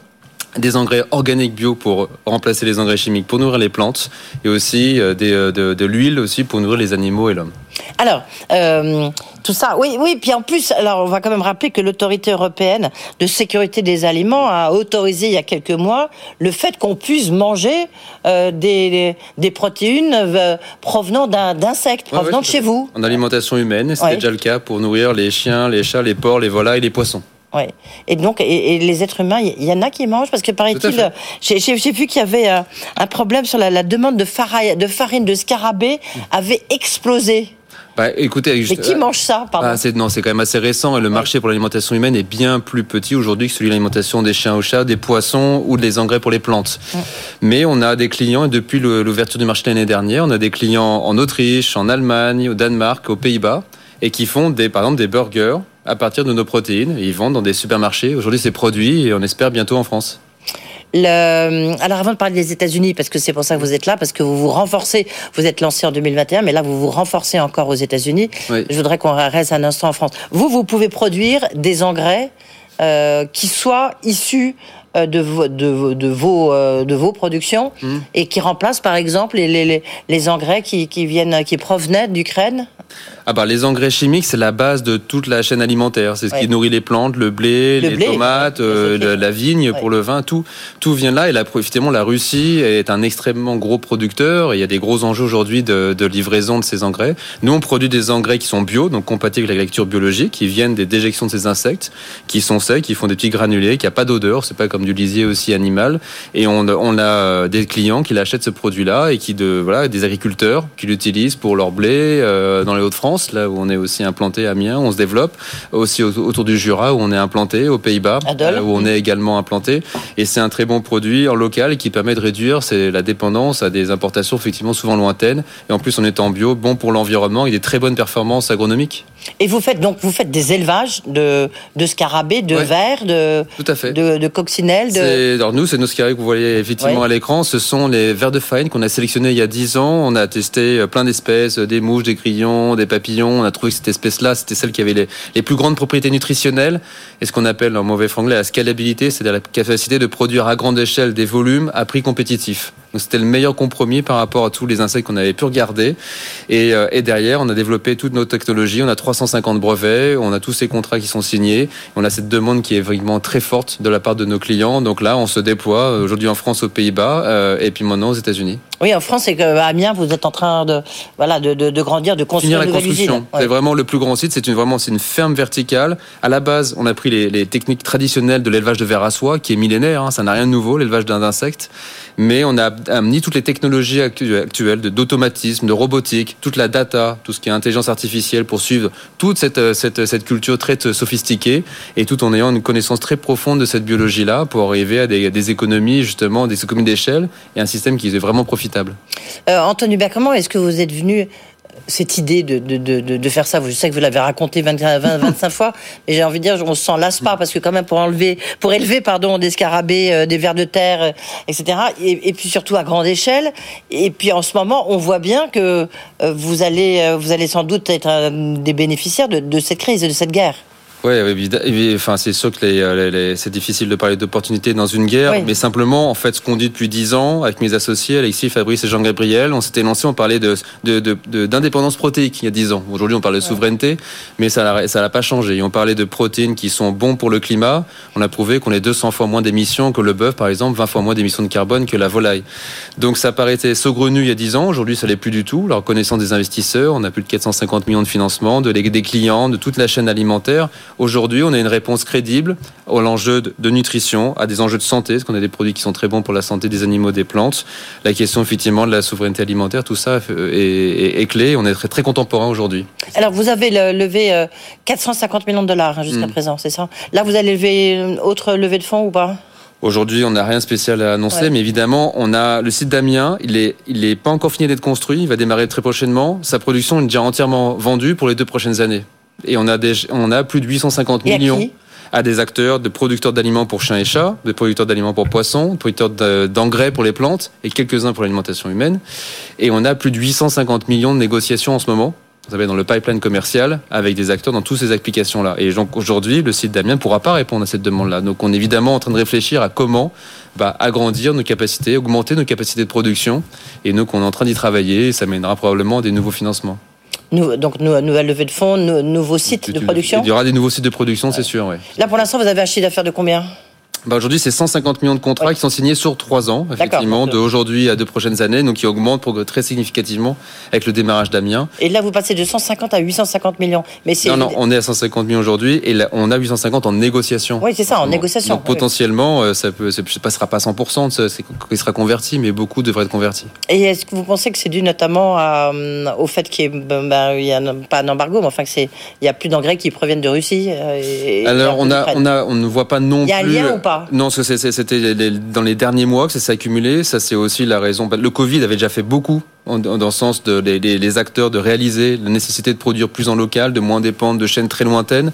des engrais organiques bio pour remplacer les engrais chimiques pour nourrir les plantes et aussi euh, des, euh, de, de l'huile aussi pour nourrir les animaux et l'homme. Alors, euh, tout ça, oui, oui. Puis en plus, alors on va quand même rappeler que l'autorité européenne de sécurité des aliments a autorisé il y a quelques mois le fait qu'on puisse manger euh, des, des protéines euh, provenant d'insectes, provenant de chez vous. En alimentation humaine, c'était déjà le cas pour nourrir les chiens, les chats, les porcs, les volailles, les poissons. Ouais. Et donc, et, les êtres humains, il y, en a qui mangent parce que paraît-il, j'ai vu qu'il y avait un, un, problème sur la, la demande de, farine de farine de scarabée avait explosé. Bah, écoutez, Mais qui mange ça pardon ah, c'est, Non, c'est quand même assez récent et le marché pour l'alimentation humaine est bien plus petit aujourd'hui que celui de l'alimentation des chiens aux chats, des poissons ou des engrais pour les plantes. Mais on a des clients et depuis l'ouverture du marché l'année dernière, on a des clients en Autriche, en Allemagne, au Danemark, aux Pays-Bas et qui font des, par exemple des burgers à partir de nos protéines. Ils vendent dans des supermarchés. Aujourd'hui, c'est produit et on espère bientôt en France. Le... Alors avant de parler des États-Unis, parce que c'est pour ça que vous êtes là, parce que vous vous renforcez, vous êtes lancé en 2021, mais là vous vous renforcez encore aux États-Unis. Je voudrais qu'on reste un instant en France. Vous, vous pouvez produire des engrais euh, qui soient issus de, vos, de, de, vos, euh, de vos productions mmh. et qui remplacent par exemple les, les, les engrais qui, qui, viennent, qui provenaient d'Ukraine? Ah bah, les engrais chimiques, c'est la base de toute la chaîne alimentaire. C'est ce qui nourrit les plantes, le blé, les tomates, euh, la, vigne pour le vin, tout, tout vient là. Et là, effectivement, la Russie est un extrêmement gros producteur. Et il y a des gros enjeux aujourd'hui de, de, livraison de ces engrais. Nous, on produit des engrais qui sont bio, donc compatibles avec l'agriculture biologique, qui viennent des déjections de ces insectes, qui sont secs, qui font des petits granulés, qui a pas d'odeur. C'est pas comme du lisier aussi animal. Et on, on a euh, des clients qui l'achètent ce produit-là et qui de voilà des agriculteurs qui l'utilisent pour leur blé euh, dans les Hauts-de-France là où on est aussi implanté à Amiens, on se développe, aussi autour du Jura où on est implanté, aux Pays-Bas où on est également implanté. Et c'est un très bon produit en local qui permet de réduire la dépendance à des importations effectivement souvent lointaines. Et en plus, en étant bio, bon pour l'environnement et des très bonnes performances agronomiques. Et vous faites donc vous faites des élevages de, de scarabées, de vers, de, Tout à fait. de, de coccinelles. De... Alors nous, c'est nos scarabées que vous voyez effectivement à l'écran. Ce sont les vers de faïne qu'on a sélectionnés il y a 10 ans. On a testé euh, plein d'espèces, euh, des mouches, des grillons, des papillons. On a trouvé que cette espèce-là, c'était celle qui avait les, les, plus grandes propriétés nutritionnelles et ce qu'on appelle en mauvais franglais la scalabilité, c'est-à-dire la capacité de produire à grande échelle des volumes à prix compétitif. Donc c'était le meilleur compromis par rapport à tous les insectes qu'on avait pu regarder. Et, euh, et derrière, on a développé toutes nos technologies. On a 350 brevets, on a tous ces contrats qui sont signés. On a cette demande qui est vraiment très forte de la part de nos clients. Donc là, on se déploie aujourd'hui en France, aux Pays-Bas euh, et puis maintenant aux États-Unis. Oui, en France, c'est qu'à Amiens, vous êtes en train de, voilà, de, de, grandir, de construire la construction. C'est vraiment le plus grand site. C'est une, vraiment, c'est une ferme verticale. À la base, on a pris les, les techniques traditionnelles de l'élevage de vers à soie, qui est millénaire. Hein, ça n'a rien de nouveau, l'élevage d'insectes. Mais on a amené toutes les technologies actuelles d'automatisme, de robotique, toute la data, tout ce qui est intelligence artificielle pour suivre toute cette, cette, cette culture très sophistiquée et tout en ayant une connaissance très profonde de cette biologie-là pour arriver à des, des économies, justement, des économies d'échelle et un système qui est vraiment profitable. Euh, Anthony Hubert, comment est-ce que vous êtes venu cette idée de, de, de, faire ça? Je sais que vous l'avez raconté 20, 25 [laughs] fois, mais j'ai envie de dire, on s'en lasse pas parce que quand même pour enlever, pour élever, pardon, des scarabées, euh, des vers de terre, euh, etc. Et, puis surtout à grande échelle. Et puis en ce moment, on voit bien que euh, vous allez, vous allez sans doute être des bénéficiaires de cette crise de cette guerre. Oui, enfin, c'est sûr que les, c'est difficile de parler d'opportunités dans une guerre, mais simplement, en fait, ce qu'on dit depuis dix ans avec mes associés, Alexis, Fabrice et Jean-Gabriel, on s'était lancé, on parlait de, d'indépendance protéique il y a dix ans. Aujourd'hui, on parle de souveraineté, mais ça n'a pas changé. Et on parlait de protéines qui sont bons pour le climat. On a prouvé qu'on est 200 fois moins d'émissions que le bœuf, par exemple, 20 fois moins d'émissions de carbone que la volaille. Donc ça paraissait saugrenu il y a dix ans. Aujourd'hui, ça l'est plus du tout. La reconnaissance des investisseurs, on a plus de 450 millions de financements, de, des clients, de toute la chaîne alimentaire. Aujourd'hui, on a une réponse crédible à l'enjeu de nutrition, à des enjeux de santé, parce qu'on a des produits qui sont très bons pour la santé des animaux, des plantes. La question effectivement de la souveraineté alimentaire, tout ça est, clé. On est très, très contemporain aujourd'hui. Alors, vous avez levé 450 euh, millions de dollars hein, jusqu'à mm. présent, c'est ça? Là, vous allez lever une autre levée de fonds ou pas? Aujourd'hui, on n'a rien de spécial à annoncer, mais évidemment, on a le site d'Amiens. Il est, il est pas encore fini d'être construit. Il va démarrer très prochainement. Sa production est déjà entièrement vendue pour les deux prochaines années. Et on a, on a plus de 850 millions à des acteurs, de producteurs d'aliments pour chiens et chats, de producteurs d'aliments pour poissons, de producteurs d'engrais pour les plantes et quelques-uns pour l'alimentation humaine. Et on a plus de 850 millions de négociations en ce moment. Vous savez, dans le pipeline commercial, avec des acteurs dans toutes ces applications-là. Et donc aujourd'hui, le site d'Amiens ne pourra pas répondre à cette demande-là. Donc on est évidemment en train de réfléchir à comment bah, agrandir nos capacités, augmenter nos capacités de production. Et nous, on est en train d'y travailler, et ça mènera probablement à des nouveaux financements donc, nouvelle levée de fonds, nouveaux sites de production Il y aura des nouveaux sites de production, c'est sûr, oui. Là, pour l'instant, vous avez un chiffre d'affaires de combien? Bah aujourd'hui, c'est 150 millions de contrats qui sont signés sur trois ans, effectivement, de aujourd'hui à deux prochaines années, donc qui augmentent pour, très significativement avec le démarrage d'Amiens. Et là, vous passez de 150 à 850 millions. Mais non, non, on est à 150 millions aujourd'hui et là, on a 850 en négociation. Oui, c'est ça, en négociation. Donc potentiellement, euh, ça peut, ça passera pas 100%, ça, il sera converti, mais beaucoup devraient être convertis. Et est-ce que vous pensez que c'est dû notamment euh, au fait qu'il n'y ben, ben, a, pas un embargo, mais enfin qu'il n'y a plus d'engrais qui proviennent de Russie euh, Alors, on, a, on, a, on ne voit pas non plus. Il y a un lien ou pas non, parce c'était dans les derniers mois que ça s'est accumulé. Ça, c'est aussi la raison. Le Covid avait déjà fait beaucoup dans le sens de acteurs de réaliser la nécessité de produire plus en local, de moins dépendre de chaînes très lointaines.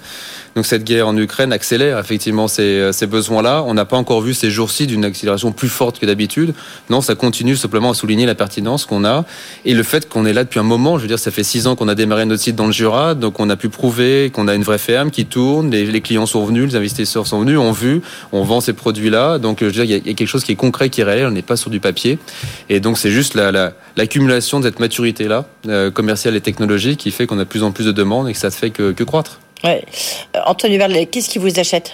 Donc cette guerre en Ukraine accélère effectivement ces, ces besoins-là. On n'a pas encore vu ces jours-ci d'une accélération plus forte que d'habitude. Non, ça continue simplement à souligner la pertinence qu'on a et le fait qu'on est là depuis un moment. Je veux dire, ça fait six ans qu'on a démarré notre site dans le Jura, donc on a pu prouver qu'on a une vraie ferme qui tourne. Les, clients sont venus, les investisseurs sont venus, ont vu, on vend ces produits-là. Donc je veux dire, il y, a, quelque chose qui est concret, qui est réel. On n'est pas sur du papier. Et donc c'est juste la, la, de cette maturité-là, euh, commerciale et technologique, qui fait qu'on a de plus en plus de demandes et que ça ne fait que, croître. Euh, Anthony Verlet, qu'est-ce qui vous achète?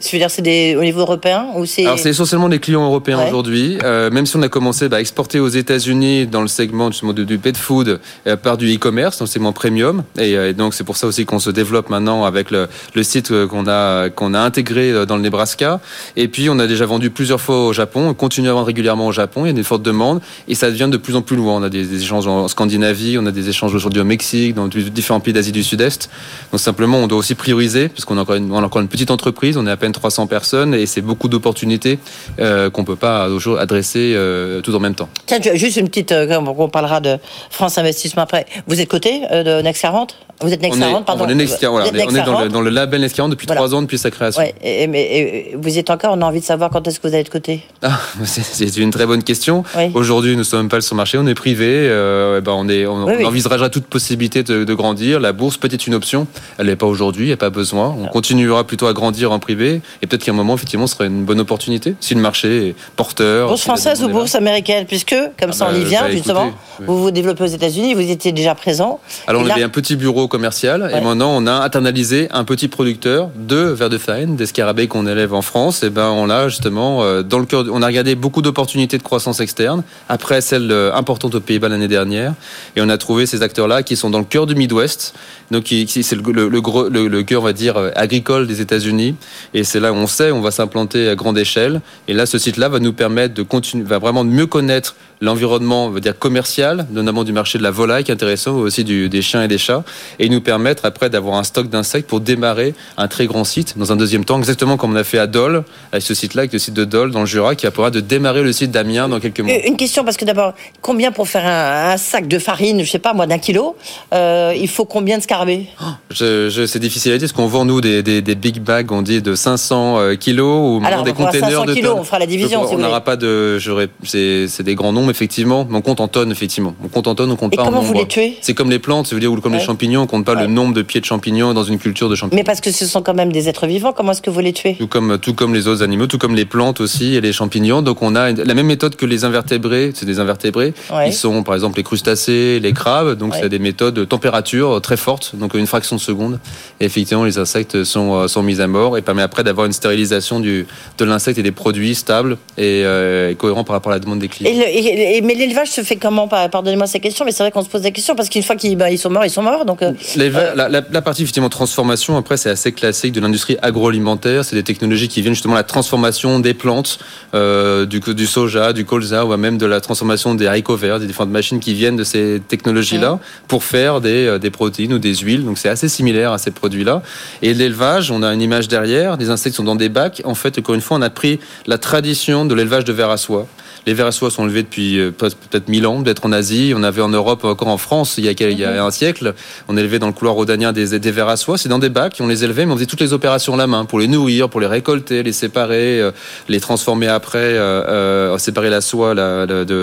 Dire c'est des, au niveau européen ou c'est Alors c'est essentiellement des clients européens aujourd'hui. Euh, même si on a commencé bah, à exporter aux États-Unis dans le segment justement du pet food euh, par du e-commerce, dans le segment premium. Et, euh, donc c'est pour ça aussi qu'on se développe maintenant avec le, le site euh, qu'on a qu'on a intégré dans le Nebraska. Et puis on a déjà vendu plusieurs fois au Japon. On continue à vendre régulièrement au Japon. Il y a des fortes demandes et ça devient de plus en plus loin. On a des, échanges en Scandinavie, on a des échanges aujourd'hui au Mexique, dans différents pays d'Asie du Sud-Est. Donc simplement on doit aussi prioriser parce qu'on a encore une, on a encore une petite entreprise. On est à peine 300 personnes et c'est beaucoup d'opportunités euh, qu'on peut pas adresser euh, tout en même temps. Tiens, juste une petite, euh, on parlera de France Investissement après. Vous êtes coté de Next 40 Vous êtes Next 40, pardon. On est, on est dans, le, dans, le, label Next 40 depuis trois ans depuis sa création. Ouais, et, mais vous êtes encore, on a envie de savoir quand est-ce que vous allez être coté ah, [laughs] C'est une très bonne question. Aujourd'hui, nous ne sommes pas sur le marché, on est privé. Eh ben on, est, on, envisagera toute possibilité de, de, grandir. La bourse peut être une option. Elle n'est pas aujourd'hui, il n'y a pas besoin. On continuera plutôt à grandir en privé et peut-être qu'à un moment, effectivement, ce serait une bonne opportunité si le marché est porteur. Bourse française ou bourse américaine Puisque, comme ça, on y ah bah, vient, justement. Vous vous développez aux États-Unis, vous étiez déjà présent. Alors, on avait un petit bureau commercial. Et maintenant, on a internalisé un petit producteur de vers de farine, d'escarabées qu'on élève en France. Et ben, on a justement euh, dans le cœur. On a regardé beaucoup d'opportunités de croissance externe après celle euh, importante aux Pays-Bas l'année dernière, et on a trouvé ces acteurs-là qui sont dans le cœur du Midwest. Donc, c'est le, le, gros, le, le cœur, on va dire, euh, agricole des États-Unis. Et c'est là où on sait, on va s'implanter à grande échelle. Et là, ce site-là va nous permettre de continuer, va vraiment mieux connaître l'environnement, on va dire commercial, notamment du marché de la volaille, qui est intéressant, aussi du, des chiens et des chats, et nous permettre après d'avoir un stock d'insectes pour démarrer un très grand site dans un deuxième temps, exactement comme on a fait à Dole, avec ce site-là, avec le site de Dole dans le Jura, qui pourra de démarrer le site d'Amiens dans quelques mois. Une question, parce que d'abord, combien pour faire un, sac de farine, je sais pas moi, d'un kilo, euh, il faut combien de scarabées? Oh, je, C'est difficile à dire, parce qu'on vend nous des, des, des, big bags, on dit de 500 euh, kilos, ou Alors, des containers 500 de kilos, on fera la division. on n'aura pas de, c'est des grands nombres effectivement, mais on compte en tonnes effectivement. On compte en tonnes, on compte Et pas comment en vous les tuez? C'est comme les plantes, veut dire ou comme les champignons, on compte pas le nombre de pieds de champignons dans une culture de champignons. Mais parce que ce sont quand même des êtres vivants, comment est-ce que vous les tuez? Tout comme tout comme les autres animaux, tout comme les plantes aussi et les champignons. Donc on a la même méthode que les invertébrés, c'est des invertébrés. Ils sont par exemple les crustacés, les crabes. Donc c'est des méthodes de température très fortes, donc une fraction de seconde. Et effectivement, les insectes sont euh, sont mis à mort et permet après d'avoir une stérilisation du de l'insecte et des produits stables et, euh, cohérents par rapport à la demande des clients. Et mais l'élevage se fait comment? Pardonnez-moi ces questions, mais c'est vrai qu'on se pose des questions parce qu'une fois qu'ils bah, ils sont morts, ils sont morts. Donc euh, la, la, la, partie effectivement transformation, après c'est assez classique de l'industrie agroalimentaire. C'est des technologies qui viennent justement la transformation des plantes, euh, du, du soja, du colza, ou même de la transformation des haricots verts, des différentes machines qui viennent de ces technologies-là pour faire des, euh, des protéines ou des huiles. Donc c'est assez similaire à ces produits-là. Et l'élevage, on a une image derrière. Les insectes sont dans des bacs. En fait, encore une fois, on a pris la tradition de l'élevage de vers à soie. Les vers à soie sont élevés depuis euh, peut-être 1000 ans, peut-être en Asie. On avait en Europe, encore en France, il y a, il y a un siècle. On élevait dans le couloir rhodanien des, des vers à soie. C'est dans des bacs. On les élevait, mais on faisait toutes les opérations à la main pour les nourrir, pour les récolter, les séparer, euh, les transformer après, euh, séparer la soie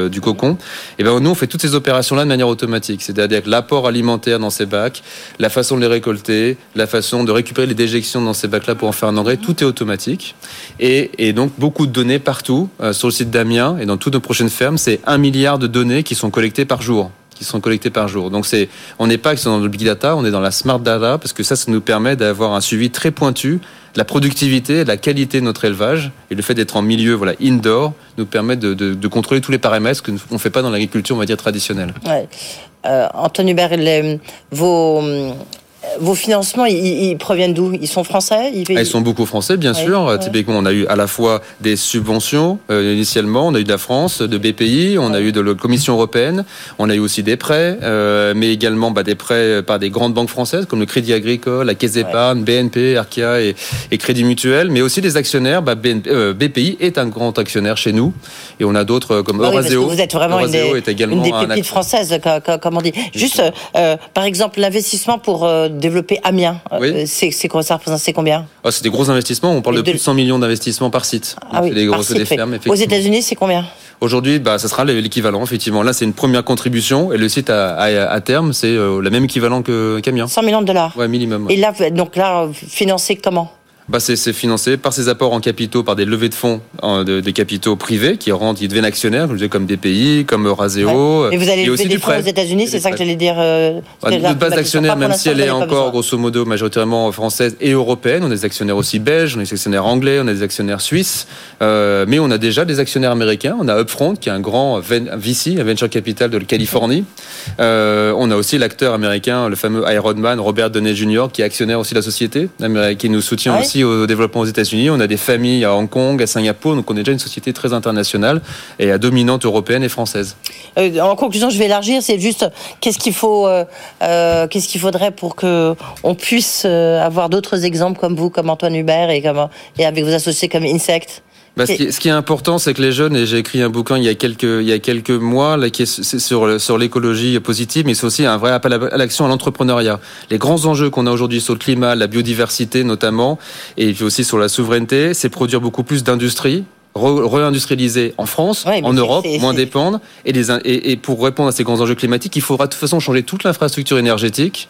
du cocon. Et ben nous, on fait toutes ces opérations-là de manière automatique. C'est-à-dire que l'apport alimentaire dans ces bacs, la façon de les récolter, la façon de récupérer les déjections dans ces bacs-là pour en faire un engrais, tout est automatique. Et, et donc beaucoup de données partout sur le site d'Amiens et dans toutes nos prochaines fermes, c'est un milliard de données qui sont collectées par jour qui sont collectées par jour. Donc c'est, on n'est pas dans le big data, on est dans la smart data parce que ça, ça nous permet d'avoir un suivi très pointu de la productivité, de la qualité de notre élevage et le fait d'être en milieu, voilà, indoor, nous permet de, contrôler tous les paramètres qu'on ne fait pas dans l'agriculture, on va dire traditionnelle. Ouais. Euh, vos vos financements, ils, proviennent d'où? Ils sont français? Ils, ah, ils, sont beaucoup français, bien sûr. Typiquement, on a eu à la fois des subventions euh, initialement, on a eu de la France, de BPI, on a eu de la Commission européenne, on a eu aussi des prêts, euh, mais également bah, des prêts par des grandes banques françaises comme le Crédit Agricole, la Caisse d'épargne, BNP, Arkia et, et, Crédit Mutuel, mais aussi des actionnaires. Bah, BPI euh, est un grand actionnaire chez nous, et on a d'autres comme bah Euraseo. vous êtes vraiment une des, une des pépites françaises, comme on dit. Juste, par exemple, l'investissement pour développer Amiens. Euh, c'est quoi ça représente combien ah, C'est des gros investissements. On parle de, plus de 100 millions d'investissements par site. Ah oui, les grosses des fermes. Aux États-Unis, c'est combien Aujourd'hui, bah, ça sera l'équivalent, effectivement. Là, c'est une première contribution et le site à, à, terme, c'est euh, le même équivalent que qu'Amiens. 100 millions de dollars. Ouais, minimum. Et là, donc là, financé comment bah c'est financé par ses apports en capitaux, par des levées de fonds de, des capitaux privés qui rendent, ils deviennent actionnaires, comme des pays, comme Euraseo. Et vous allez lever des fonds aux États-Unis, c'est ça que j'allais dire. Euh, notre base d'actionnaires, même si elle est encore grosso modo majoritairement française et européenne, on a des actionnaires aussi belges, on a des actionnaires anglais, on a des actionnaires suisses, euh, mais on a déjà des actionnaires américains. On a Upfront qui est un grand VC, un venture capital de Californie. Euh, on a aussi l'acteur américain, le fameux Ironman, Robert Downey Jr., qui est actionnaire aussi de la société, qui nous soutient ah aussi au développement aux États-Unis. On a des familles à Hong Kong, à Singapour. Donc on est déjà une société très internationale et à dominante européenne et française. Euh, en conclusion, je vais élargir. C'est juste qu'est-ce qu'il faut, euh, euh, qu'est-ce qu'il faudrait pour que on puisse avoir d'autres exemples comme vous, comme Antoine Hubert et comme et avec vos associés comme Insect? Bah, ce, qui, ce, qui, est important, c'est que les jeunes, et j'ai écrit un bouquin il y a quelques, il y a quelques mois, là, qui est sur, sur l'écologie positive, mais c'est aussi un vrai appel à l'action à l'entrepreneuriat. Les grands enjeux qu'on a aujourd'hui sur le climat, la biodiversité notamment, et puis aussi sur la souveraineté, c'est produire beaucoup plus d'industrie, réindustrialiser en France, en Europe, moins dépendre. Et, les, et, et pour répondre à ces grands enjeux climatiques, il faudra de toute façon changer toute l'infrastructure énergétique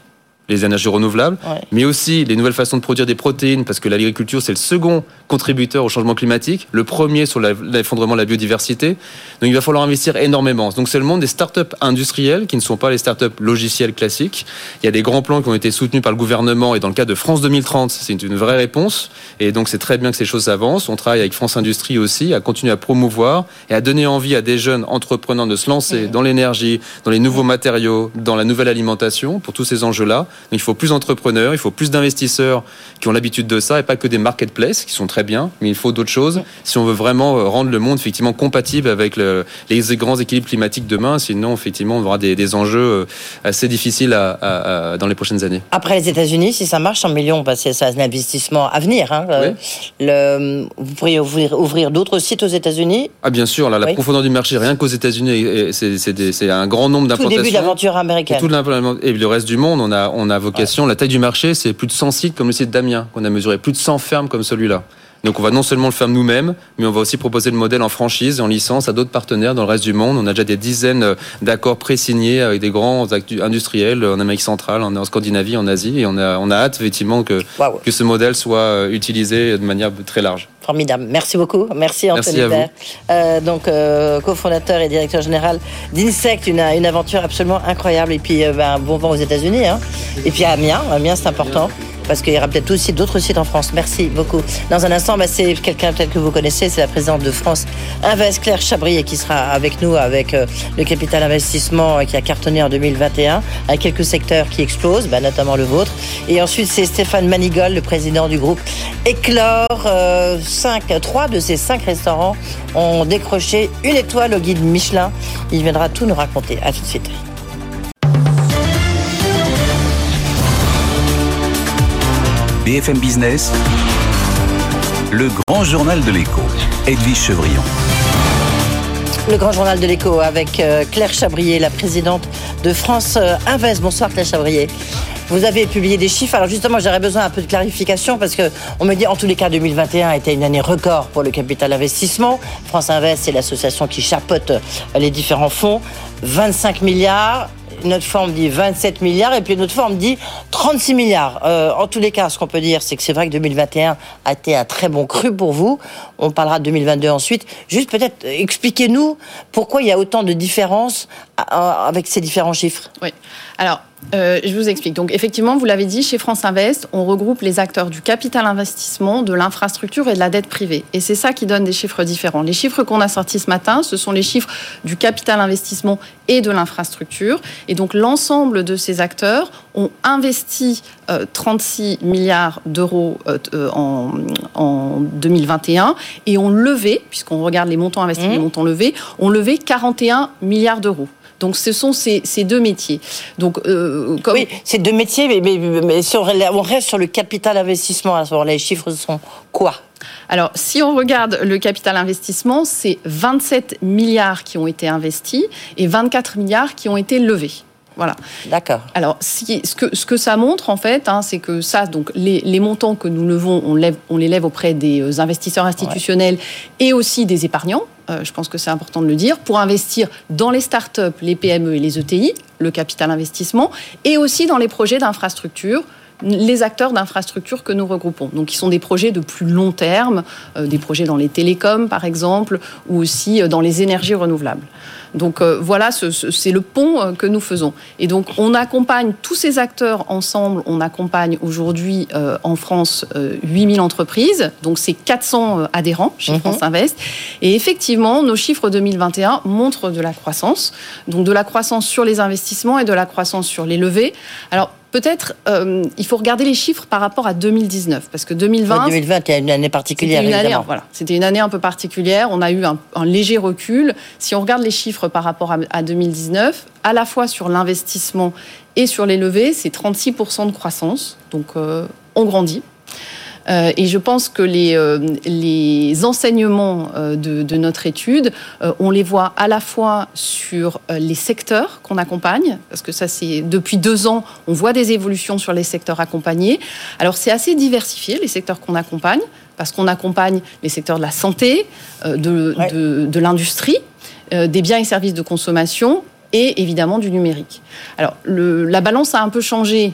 les énergies renouvelables, mais aussi les nouvelles façons de produire des protéines, parce que l'agriculture, c'est le second contributeur au changement climatique, le premier sur l'effondrement de la biodiversité. Donc il va falloir investir énormément. Donc c'est le monde des startups industrielles qui ne sont pas les startups logicielles classiques. Il y a des grands plans qui ont été soutenus par le gouvernement et dans le cadre de France 2030, c'est une vraie réponse. Et donc c'est très bien que ces choses avancent. On travaille avec France Industrie aussi à continuer à promouvoir et à donner envie à des jeunes entrepreneurs de se lancer dans l'énergie, dans les nouveaux matériaux, dans la nouvelle alimentation pour tous ces enjeux-là il faut plus d'entrepreneurs, il faut plus d'investisseurs qui ont l'habitude de ça et pas que des marketplaces qui sont très bien, mais il faut d'autres choses si on veut vraiment euh, rendre le monde effectivement compatible avec les grands équilibres climatiques demain. Sinon, effectivement, on aura des, enjeux euh, assez difficiles dans les prochaines années. Après les États-Unis, si ça marche, 100 millions, bah, c'est un investissement à venir. Hein, euh, vous pourriez ouvrir, d'autres sites aux États-Unis? Ah bien sûr, la profondeur du marché, rien qu'aux États-Unis, c'est un grand nombre d'implantations. Tout début d'aventure américaine. Et, le reste du monde, on a, on a vocation. La taille du marché, c'est plus de 100 sites comme le site d'Amiens qu'on a mesuré, plus de 100 fermes comme celui-là. Donc on va non seulement le faire nous-mêmes, mais on va aussi proposer le modèle en franchise en licence à d'autres partenaires dans le reste du monde. On a déjà des dizaines euh, d'accords pré-signés avec des grands industriels en Amérique centrale, en Scandinavie, en Asie. Et on a, on a hâte effectivement que, que ce modèle soit euh, utilisé de manière très large. Formidable. Merci beaucoup. Merci Anthony Merci euh, donc cofondateur et directeur général d'Insect, une, une, aventure absolument incroyable. Et puis ben, bon vent aux États-Unis. Hein. Et puis à Amiens, Amiens c'est important parce qu'il y aura peut-être aussi d'autres sites en France. Merci beaucoup. Dans un instant, bah, c'est quelqu'un peut-être que vous connaissez, c'est la présidente de France Invest, Claire Chabrier, qui sera avec nous avec euh, le capital investissement qui a cartonné en 2021, avec quelques secteurs qui explosent, bah, notamment le vôtre. Et ensuite, c'est Stéphane Manigol, le président du groupe Éclore. Euh, trois de ces cinq restaurants ont décroché une étoile au guide Michelin. Il viendra tout nous raconter. À tout de suite. BFM Business, le grand journal de l'écho, Edwige Chevrillon. Le grand journal de l'écho avec euh, Claire Chabrier, la présidente de France euh, Invest. Bonsoir Claire Chabrier. Vous avez publié des chiffres. Alors justement, j'aurais besoin un peu de clarification parce que on me dit en tous les cas 2021 était une année record pour le capital investissement. France Invest, c'est l'association qui chapeaute les différents fonds. 25 milliards notre forme dit 27 milliards et puis notre forme dit 36 milliards. Euh, en tous les cas, ce qu'on peut dire, c'est que c'est vrai que 2021 a été un très bon cru pour vous. On parlera de 2022 ensuite. Juste peut-être expliquez-nous pourquoi il y a autant de différences avec ces différents chiffres. Oui. Alors, euh, je vous explique. Donc, effectivement, vous l'avez dit, chez France Invest, on regroupe les acteurs du capital investissement, de l'infrastructure et de la dette privée. Et c'est ça qui donne des chiffres différents. Les chiffres qu'on a sortis ce matin, ce sont les chiffres du capital investissement et de l'infrastructure. Et donc, l'ensemble de ces acteurs ont investi 36 euh, milliards d'euros euh, en, en, 2021 et ont levé, puisqu'on regarde les montants investis, et les mmh. montants levés, ont levé 41 milliards d'euros. Donc ce sont ces, deux métiers. Donc euh, oui, ces deux métiers, mais, mais, on reste sur le capital investissement. les chiffres sont quoi? Alors, si on regarde le capital investissement, c'est 27 milliards qui ont été investis et 24 milliards qui ont été levés. Voilà. D'accord. Alors, ce, que, ce que ça montre, en fait, hein, c'est que ça, donc, les, montants que nous levons, on, lève, on les lève auprès des euh, investisseurs institutionnels et aussi des épargnants. Euh, je pense que c'est important de le dire, pour investir dans les start-up, les PME et les ETI, le capital investissement, et aussi dans les projets d'infrastructure les acteurs d'infrastructure que nous regroupons. Donc, qui sont des projets de plus long terme, euh, des projets dans les télécoms, par exemple, ou aussi dans les énergies renouvelables. Donc euh, voilà, c'est le pont euh, que nous faisons. Et donc on accompagne tous ces acteurs ensemble. On accompagne aujourd'hui euh, en France 8000 entreprises, donc c'est 400 adhérents chez mhm. France Invest. Et effectivement, nos chiffres 2021 montrent de la croissance, donc de la croissance sur les investissements et de la croissance sur les levées. Alors peut-être euh, il faut regarder les chiffres par rapport à 2019 parce que 2020 2020 c'était une année particulière une année, voilà c'était une année un peu particulière. On a eu un, léger recul. Si on regarde les chiffres par rapport à, 2019 à la fois sur l'investissement et sur les levées c'est 36% de croissance. Donc euh, on grandit euh, et je pense que les, euh, les enseignements euh, de, de, notre étude, on les voit à la fois sur les secteurs qu'on accompagne, parce que ça c'est depuis deux ans, on voit des évolutions sur les secteurs accompagnés. Alors c'est assez diversifié les secteurs qu'on accompagne, parce qu'on accompagne les secteurs de la santé, de, de, de l'industrie, des biens et services de consommation et évidemment du numérique. Alors le, la balance a un peu changé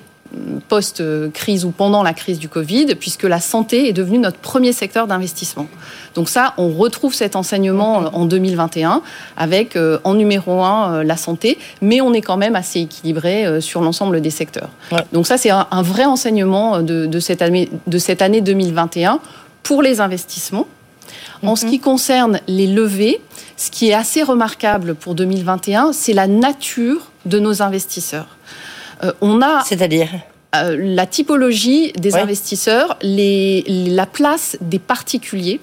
post-crise ou pendant la crise du Covid, puisque la santé est devenue notre premier secteur d'investissement. Donc ça, on retrouve cet enseignement en 2021 avec en numéro un la santé, mais on est quand même assez équilibré sur l'ensemble des secteurs. Donc ça, c'est un, vrai enseignement de, cette année, de cette année 2021 pour les investissements. En ce qui concerne les levées, ce qui est assez remarquable pour 2021, c'est la nature de nos investisseurs. Euh, on a. C'est-à-dire euh, la typologie des investisseurs, les, la place des particuliers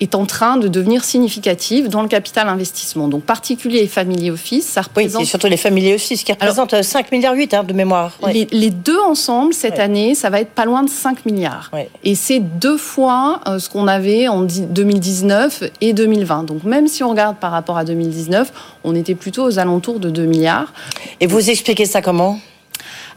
est en train de devenir significative dans le capital investissement. Donc particulier et family office, ça représente... Oui, c'est surtout les family office qui représentent 5 milliards 8 hein, de mémoire. Les, deux ensemble, cette année, ça va être pas loin de 5 milliards. Et c'est deux fois euh, ce qu'on avait en 2019 et 2020. Donc même si on regarde par rapport à 2019, on était plutôt aux alentours de 2 milliards. Et vous expliquez ça comment?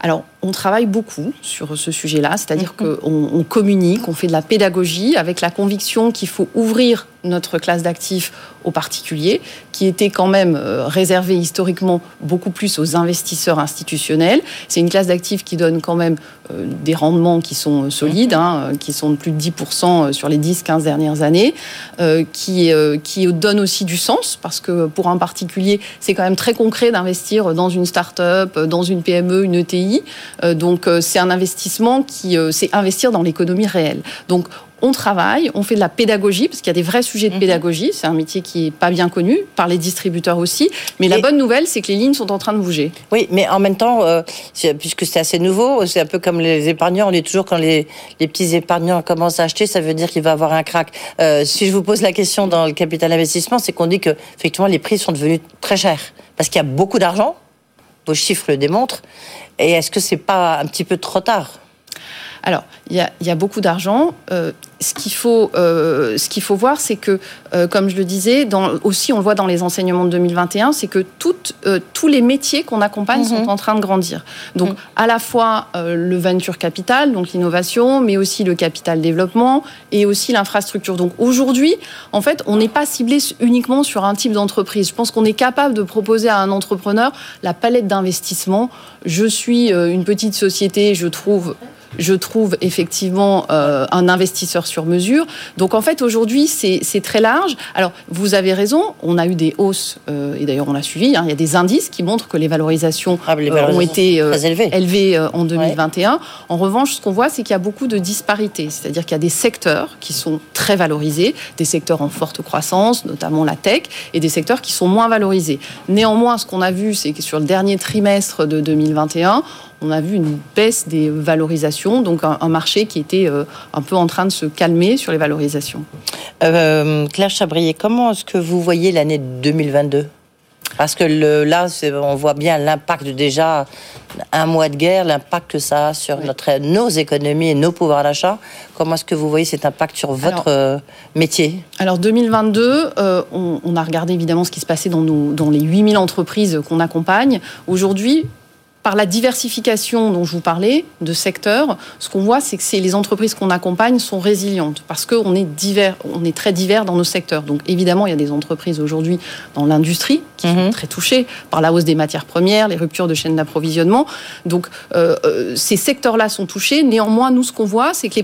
Alors, on travaille beaucoup sur ce sujet-là, c'est-à-dire mhm. qu'on on communique, on fait de la pédagogie avec la conviction qu'il faut ouvrir notre classe d'actifs aux particuliers, qui était quand même euh, réservée historiquement beaucoup plus aux investisseurs institutionnels. C'est une classe d'actifs qui donne quand même euh, des rendements qui sont euh, solides, hein, qui sont de plus de 10% sur les 10-15 dernières années, qui, qui donne aussi du sens, parce que pour un particulier, c'est quand même très concret d'investir dans une start-up, dans une PME, une ETI. Donc c'est un investissement qui, c'est investir dans l'économie réelle. Donc on travaille, on fait de la pédagogie, parce qu'il y a des vrais sujets de mhm. pédagogie. C'est un métier qui n'est pas bien connu, par les distributeurs aussi. Mais la bonne nouvelle, c'est que les lignes sont en train de bouger. Oui, mais en même temps, euh, puisque c'est assez nouveau, c'est un peu comme les épargnants. On dit toujours quand les, petits épargnants commencent à acheter, ça veut dire qu'il va avoir un crack. Euh, si je vous pose la question dans le capital investissement, c'est qu'on dit que effectivement les prix sont devenus très chers. Parce qu'il y a beaucoup d'argent, vos chiffres le démontrent. Et est-ce que c'est pas un petit peu trop tard? Alors, il y a, beaucoup d'argent. Euh, ce qu'il faut, euh, ce qu'il faut voir, c'est que, euh, comme je le disais, dans, aussi on le voit dans les enseignements de 2021, c'est que toutes, tous les métiers qu'on accompagne sont mhm. en train de grandir. Donc, mhm. à la fois le venture capital, donc l'innovation, mais aussi le capital développement et aussi l'infrastructure. Donc, aujourd'hui, en fait, on n'est pas ciblé uniquement sur un type d'entreprise. Je pense qu'on est capable de proposer à un entrepreneur la palette d'investissement. Je suis une petite société, je trouve je trouve effectivement euh, un investisseur sur mesure. Donc en fait aujourd'hui c'est très large. Alors vous avez raison, on a eu des hausses euh, et d'ailleurs on l'a suivi. Hein, il y a des indices qui montrent que les valorisations, ah, euh, ont été élevées, en 2021. En revanche, ce qu'on voit c'est qu'il y a beaucoup de disparités, c'est-à-dire qu'il y a des secteurs qui sont très valorisés, des secteurs en forte croissance, notamment la tech, et des secteurs qui sont moins valorisés. Néanmoins, ce qu'on a vu, c'est que sur le dernier trimestre de 2021, on a vu une baisse des valorisations, donc un, marché qui était euh, un peu en train de se calmer sur les valorisations. Euh, Claire Chabrier, comment est-ce que vous voyez l'année 2022 parce que là, on voit bien l'impact déjà un mois de guerre, l'impact que ça a sur notre, nos économies et nos pouvoirs d'achat. Comment est-ce que vous voyez cet impact sur votre euh, métier? Alors 2022, on, on, a regardé évidemment ce qui se passait dans, nos, dans les 8000 entreprises qu'on accompagne. Aujourd'hui, par la diversification dont je vous parlais de secteurs, ce qu'on voit, c'est que les entreprises qu'on accompagne sont résilientes parce qu'on est très divers dans nos secteurs. Donc évidemment, il y a des entreprises aujourd'hui dans l'industrie qui sont mhm. très touchées par la hausse des matières premières, les ruptures de chaînes d'approvisionnement. Donc euh, euh, ces secteurs-là sont touchés. Néanmoins, nous, ce qu'on voit, c'est que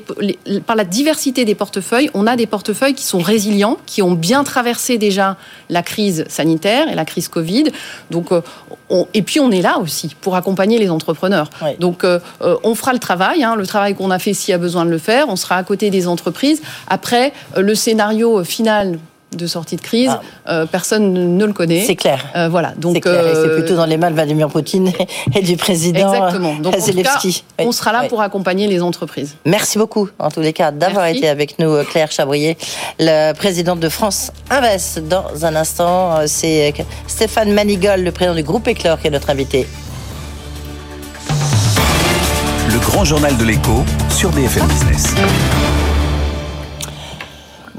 par la diversité des portefeuilles, on a des portefeuilles qui sont résilients, qui ont bien traversé déjà la crise sanitaire et la crise Covid. Donc, euh, et puis on est là aussi pour accompagner les entrepreneurs. Donc, euh, on fera le travail, hein, le travail qu'on a fait s'il y a besoin de le faire. On sera à côté des entreprises. Après, le scénario final de sortie de crise, ah. personne ne le connaît. C'est clair. voilà. Donc c'est plutôt dans les mains de Vladimir Poutine et du président Exactement. Donc, on sera là pour accompagner les entreprises. Merci beaucoup, en tous les cas, d'avoir été avec nous, Claire Chabrier, la présidente de France Invest. Dans un instant, c'est Stéphane Manigol, le président du groupe Éclore, qui est notre invité le grand journal de l'écho sur BFM Business.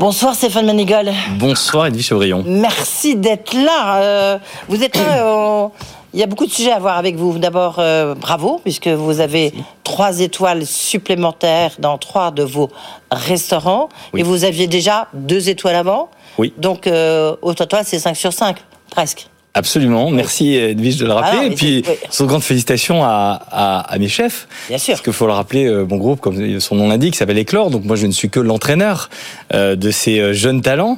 Bonsoir Stéphane Manigol. Bonsoir Edwige Chevrillon. Merci d'être là. Euh, vous êtes là. [clears throat] Euh, il y a beaucoup de sujets à voir avec vous. D'abord, euh, bravo, puisque vous avez trois étoiles supplémentaires dans trois de vos restaurants. Et vous aviez déjà deux étoiles avant. Oui. Donc, au total, c'est 5 sur 5, presque. Absolument. Merci Edwige de le rappeler. Ah et puis, oui. grande félicitations à, à, à, mes chefs. Bien sûr. Parce qu'il faut le rappeler, euh, mon groupe, comme son nom l'indique, s'appelle Éclore. Donc moi, je ne suis que l'entraîneur euh, de ces euh, jeunes talents,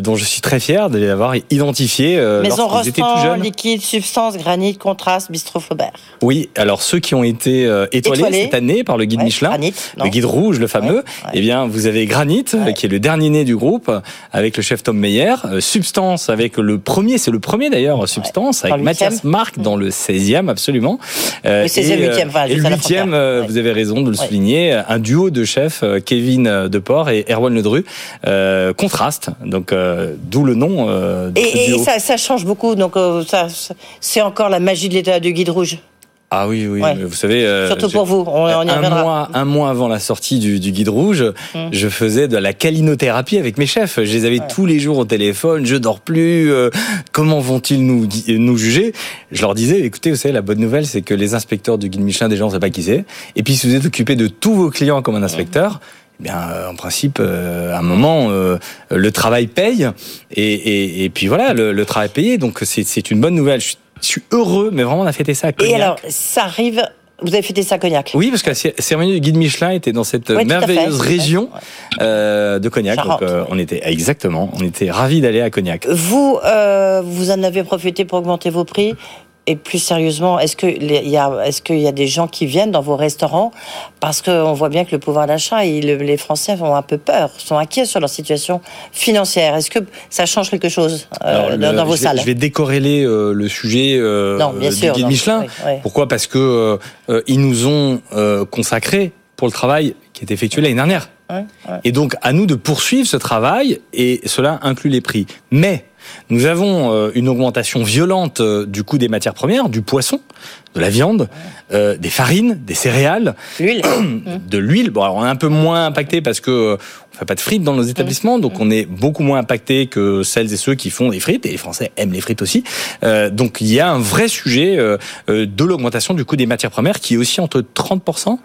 dont je suis très fier de les avoir identifiés lorsqu'ils étaient tout jeunes. liquide, substance, granit, contraste, bistrot Faubert. Oui, alors ceux qui ont été étoilés, étoilés, cette année par le guide ouais, Michelin, granit, le guide rouge, le fameux, Ouais, ouais. eh bien, vous avez Granit, qui est le dernier né du groupe, avec le chef Tom Meyer. Substance, avec le premier, c'est le premier d'ailleurs, Substance, avec Mathias. Marc dans le 16e, absolument. Euh, Le 16e, et, euh, 8e, enfin, et le juste à la 8e, frontière. euh, Ouais. vous avez raison de le Ouais. souligner, un duo de chefs, euh, Kevin Deport et Erwan Ledru, euh, contraste, donc euh, d'où le nom euh, de Et, ça, ça change beaucoup, donc euh, ça, c'est encore la magie de l'état du guide rouge. Ah oui, oui, Ouais. vous savez... euh, Surtout pour vous, on, on y un reviendra. mois, un mois avant la sortie du, du guide rouge, Mm. je faisais de la calinothérapie avec mes chefs. Je les avais Ouais. tous les jours au téléphone. Je dors plus. euh, comment vont-ils nous nous juger? Je leur disais, écoutez, vous savez, la bonne nouvelle, c'est que les inspecteurs du guide Michelin, déjà, on ne sait pas qui c'est. Et puis, si vous êtes occupé de tous vos clients comme un inspecteur. Eh bien, euh, en principe, euh, à un moment, euh, le travail paye, et, et, et puis voilà, le, le travail payé. Donc, c'est c'est une bonne nouvelle. Je suis, je suis heureux, mais vraiment, on a fêté ça. À Et Cognac. alors, ça arrive, vous avez fêté ça à Cognac? Oui, parce que la cé- cérémonie du guide Michelin était dans cette Oui, fait, merveilleuse fait. région euh, de Cognac. Charente, Donc, euh, oui. on était exactement, on était ravis d'aller à Cognac. Vous, euh, vous en avez profité pour augmenter vos prix? Et plus sérieusement, est-ce que les- il y a, qu'il y a des gens qui viennent dans vos restaurants parce qu'on voit bien que le pouvoir d'achat, les Français ont un peu peur, sont inquiets sur leur situation financière. Est-ce que ça change quelque chose euh, Alors, dans, le- dans vos je vais, salles Je vais décorréler euh, le sujet euh, Non, bien du guide non. Michelin. Oui, oui. Pourquoi? Parce que euh, ils nous ont consacré pour le travail qui est effectué l'année dernière. Ouais, ouais. Et donc, à nous de poursuivre ce travail, et cela inclut les prix. Mais nous avons euh, une augmentation violente euh, du coût des matières premières, du poisson, de la viande, euh, des farines, des céréales, L'huile [clears throat] de l'huile. Bon, alors on est un peu moins impacté parce que euh, on fait pas de frites dans nos établissements, donc on est beaucoup moins impacté que celles et ceux qui font des frites. Et les Français aiment les frites aussi. Euh, donc il y a un vrai sujet euh, de l'augmentation du coût des matières premières qui est aussi entre 30%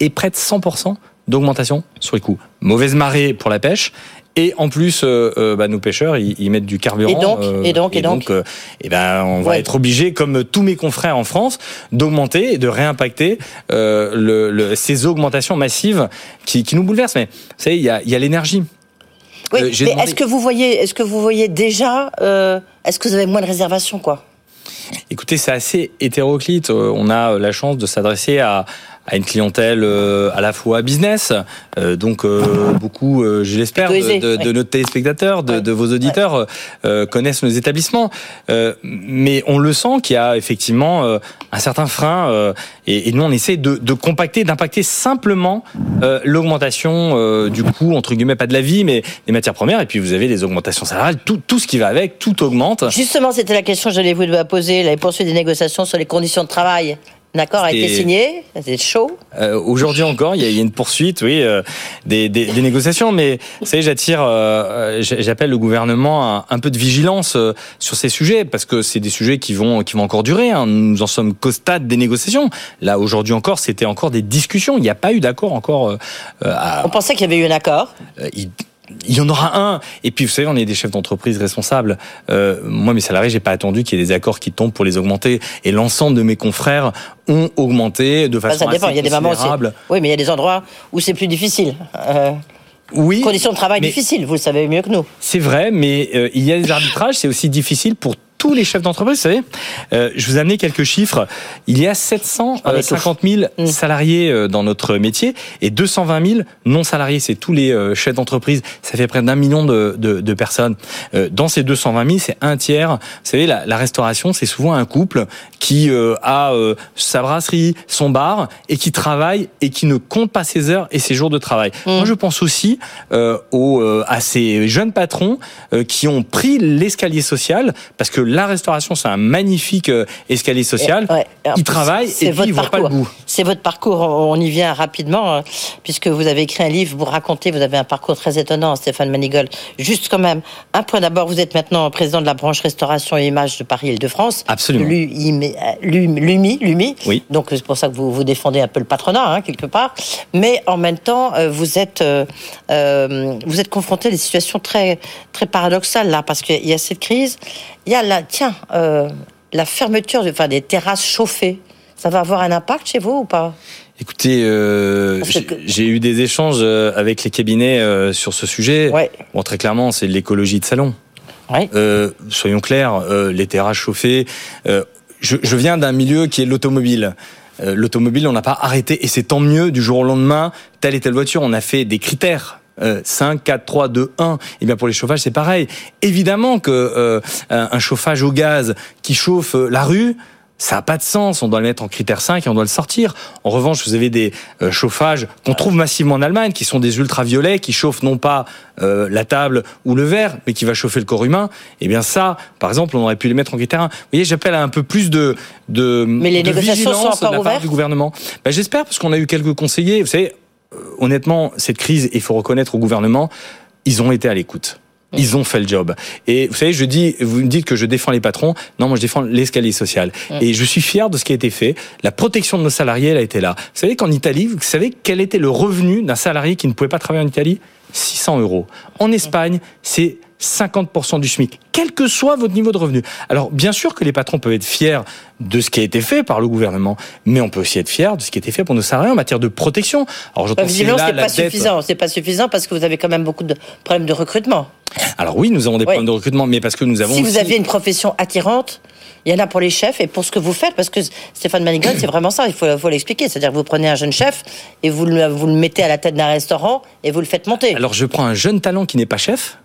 et près de 100% d'augmentation sur les coûts. Mauvaise marée pour la pêche. Et en plus, euh, euh, bah, nos pêcheurs, ils, ils mettent du carburant. Et donc, euh, et donc, et donc euh, eh ben, on va Ouais. être obligé, comme tous mes confrères en France, d'augmenter et de réimpacter le, le- ces augmentations massives qui, qui nous bouleversent. Mais vous savez, il y a, il y a l'énergie. Oui, mais demandé- est-ce que vous voyez, est-ce que vous voyez déjà, est-ce que vous avez moins de réservations, quoi? Écoutez, c'est assez hétéroclite. On a la chance de s'adresser à, à une clientèle euh, à la fois business, euh, donc euh, beaucoup, euh, je l'espère, de, de, nos téléspectateurs, de, de vos auditeurs euh, connaissent nos établissements. Euh, mais on le sent qu'il y a effectivement euh, un certain frein, euh, et, et nous on essaie de, de compacter, d'impacter simplement euh, l'augmentation euh, du coût entre guillemets pas de la vie, mais des matières premières. Et puis vous avez les augmentations salariales, tout, tout ce qui va avec, tout augmente. Justement, c'était la question que j'allais vous poser, la poursuite des négociations sur les conditions de travail. D'accord, a été signé, c'est chaud. Euh, Aujourd'hui encore, il y, y a une poursuite, oui, euh, des, des, des négociations. Mais vous savez, j'attire, euh, j'- j'appelle le gouvernement à un peu de vigilance euh, sur ces sujets parce que c'est des sujets qui vont qui vont encore durer. hein. Nous en sommes qu'au stade des négociations. Là, aujourd'hui encore, c'était encore des discussions. Il n'y a pas eu d'accord encore. euh, euh, à- On pensait qu'il y avait eu un accord. euh, il, il y en aura un. Et puis, vous savez, on est des chefs d'entreprise responsables. Euh, moi, mes salariés, j'ai pas attendu qu'il y ait des accords qui tombent pour les augmenter. Et l'ensemble de mes confrères ont augmenté de Enfin, façon ça dépend, assez il y a des moments. Oui, mais il y a des endroits où c'est plus difficile. Euh, Oui. conditions de travail difficiles, vous le savez mieux que nous. C'est vrai, mais euh, il y a des arbitrages, c'est aussi difficile pour tous les chefs d'entreprise, vous savez. Euh, je vous ai amené quelques chiffres. Il y a 750 000 Mm. salariés euh, dans notre métier et 220 000 non salariés. C'est tous les euh, chefs d'entreprise. Ça fait près d'un million de, de, de personnes. Euh, dans ces 220 000, c'est un tiers. Vous savez, la, la restauration, c'est souvent un couple qui euh, a euh, sa brasserie, son bar et qui travaille et qui ne compte pas ses heures et ses jours de travail. Mm. Moi, je pense aussi euh, aux, euh, à ces jeunes patrons euh, qui ont pris l'escalier social parce que la restauration, c'est un magnifique euh, escalier social. Ouais. En Ils travaillent c'est et puis votre ils voient pas le parcours. bout. C'est votre parcours. On y vient rapidement, euh, puisque vous avez écrit un livre, vous racontez, vous avez un parcours très étonnant, Stéphane Manigold. Juste quand même, un point d'abord, vous êtes maintenant président de la branche restauration et images de Paris-Île-de-France. Absolument. L'UMI, l'UMI, l'UMI. Oui. Donc c'est pour ça que vous, vous défendez un peu le patronat, hein, quelque part. Mais en même temps, euh, vous êtes, euh, euh, vous êtes confronté à des situations très, très paradoxales là, parce qu'il y a cette crise, il y a là, tiens, euh, la fermeture enfin, des terrasses chauffées. Ça va avoir un impact chez vous ou pas? Écoutez, euh, j'ai eu des échanges euh, avec les cabinets euh, sur ce sujet. Ouais. Bon, très clairement, c'est l'écologie de salon. Ouais. Soyons clairs, les terrasses chauffées. je, je viens d'un milieu qui est l'automobile. L'automobile, on n'a pas arrêté, et c'est tant mieux du jour au lendemain, telle et telle voiture. On a fait des critères. Euh, 5, 4, 3, 2, 1. Et bien pour les chauffages, c'est pareil. Évidemment que euh, un chauffage au gaz qui chauffe euh, la rue, ça n'a pas de sens. On doit le mettre en critère 5 et on doit le sortir. En revanche, vous avez des euh, chauffages qu'on trouve massivement en Allemagne, qui sont des ultraviolets, qui chauffent non pas euh, la table ou le verre, mais qui va chauffer le corps humain. Et bien ça, par exemple, on aurait pu les mettre en critère 1. Vous voyez, j'appelle à un peu plus de, de, Mais les de négociations sont vigilance encore de la part ouvertes du gouvernement. Ben, J'espère, parce qu'on a eu quelques conseillers. Vous savez, honnêtement, cette crise, il faut reconnaître au gouvernement, ils ont été à l'écoute. Ils ont fait le job. Et vous savez, je dis, vous me dites que je défends les patrons. Non, moi, je défends l'escalier social. Et je suis fier de ce qui a été fait. La protection de nos salariés, elle a été là. Vous savez qu'en Italie, vous savez quel était le revenu d'un salarié qui ne pouvait pas travailler en Italie? 600 euros. En Espagne, c'est 50% du SMIC, quel que soit votre niveau de revenu. Alors, bien sûr que les patrons peuvent être fiers de ce qui a été fait par le gouvernement, mais on peut aussi être fier de ce qui a été fait pour nos salariés en matière de protection. Alors, j'entends c'est la pas dette. suffisant. C'est pas suffisant parce que vous avez quand même beaucoup de problèmes de recrutement. Alors oui, nous avons des Oui. problèmes de recrutement, mais parce que nous avons Si vous aviez une profession attirante, il y en a pour les chefs et pour ce que vous faites, parce que Stéphane Manigaud, c'est vraiment ça, il faut, faut l'expliquer. C'est-à-dire que vous prenez un jeune chef et vous le, vous le mettez à la tête d'un restaurant et vous le faites monter. Alors je prends un jeune talent qui n'est pas chef,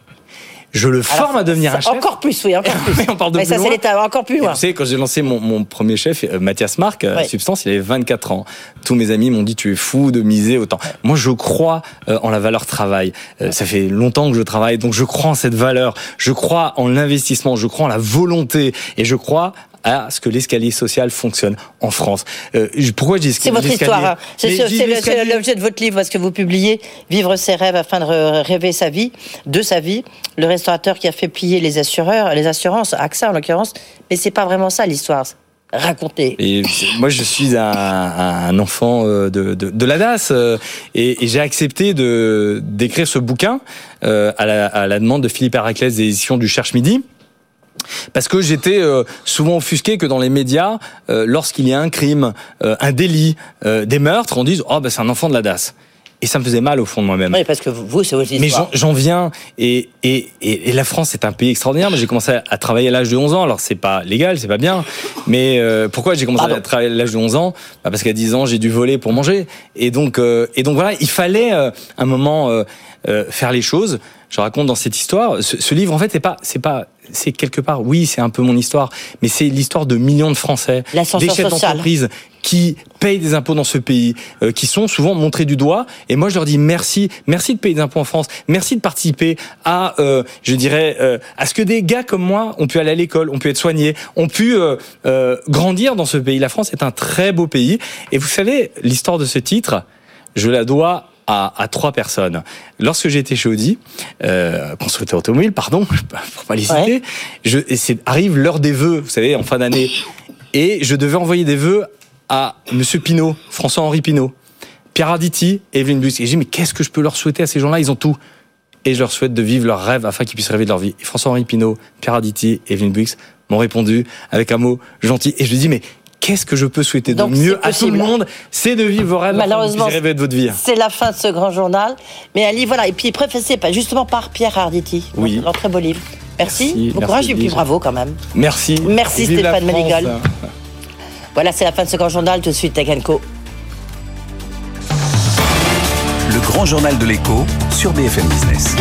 je le Alors, forme à devenir un chef. Encore plus, oui, encore [laughs] plus. On parle de Mais plus ça, c'est l'état encore plus Et loin. Vous savez, quand j'ai lancé mon, mon premier chef, euh, Mathias Marc, euh, Ouais. Substance, il avait 24 ans. Tous mes amis m'ont dit tu es fou de miser autant. Moi, je crois euh, en la valeur travail. Ça fait longtemps que je travaille, donc je crois en cette valeur. Je crois en l'investissement, je crois en la volonté, et je crois à ce que l'escalier social fonctionne en France. Euh, je- pourquoi je dis C'est votre histoire. hein. C'est l'objet de votre livre, parce que vous publiez Vivre ses rêves afin de rê- rêver sa vie, de sa vie. Le restaurateur qui a fait plier les assureurs, les assurances, AXA en l'occurrence. Mais c'est pas vraiment ça l'histoire. Et c'est- moi, je suis un, un enfant euh, de, de, de la DAS euh, et, et j'ai accepté de d'écrire ce bouquin euh, à, la, à la demande de Philippe Héraclès des éditions du Cherche Midi. Parce que j'étais euh, souvent offusqué que dans les médias, euh, lorsqu'il y a un crime, euh, un délit, des meurtres, on dise oh ben c'est un enfant de la DAS. Et ça me faisait mal au fond de moi-même. Oui, parce que vous, c'est votre Mais histoire. j'en j'en viens et, et, et, et la France c'est un pays extraordinaire. Moi j'ai commencé à, travailler à l'âge de 11 ans. Alors c'est pas légal, c'est pas bien. Mais euh, pourquoi j'ai commencé Pardon. à travailler à l'âge de 11 ans? Bah Parce qu'à 10 ans j'ai dû voler pour manger. Et donc euh, et donc voilà, il fallait euh, un moment faire les choses. Je raconte dans cette histoire. Ce, ce livre en fait c'est pas c'est pas c'est quelque part oui c'est un peu mon histoire, mais c'est l'histoire de millions de Français, des chefs d'entreprise qui payent des impôts dans ce pays, euh, qui sont souvent montrés du doigt. Et moi, je leur dis merci, merci de payer des impôts en France, merci de participer à, euh, je dirais, euh, à ce que des gars comme moi ont pu aller à l'école, ont pu être soignés, ont pu euh, euh, grandir dans ce pays. La France est un très beau pays. Et vous savez, l'histoire de ce titre, je la dois à, à trois personnes. Lorsque j'étais chez Audi, euh, constructeur automobile, pardon, [laughs] pour pas les citer, Ouais. je, et arrive l'heure des vœux, vous savez, en fin d'année. Et je devais envoyer des vœux à Monsieur Pinault, François-Henri Pinault, Pierre Arditi Evelyne Buix. Et j'ai dit, mais qu'est-ce que je peux leur souhaiter à ces gens-là? Ils ont tout. Et je leur souhaite de vivre leur rêve afin qu'ils puissent rêver de leur vie. François-Henri Pinault, Pierre Arditi Evelyne Buix m'ont répondu avec un mot gentil. Et je lui dis, mais qu'est-ce que je peux souhaiter Donc, de mieux à tout le monde C'est de vivre vos rêves vous Malheureusement, rêver de votre vie. C'est la fin de ce grand journal. Mais livre, voilà. Et puis préfacé pas justement par Pierre Arditi. Oui. Dans un très beau livre. Merci. Merci, Bon merci, courage et puis bravo quand même. Merci. Merci, Vive Stéphane. Manigal. Voilà, c'est la fin de ce grand journal. Tout de suite, Tech Co. Le grand journal de l'écho sur BFM Business.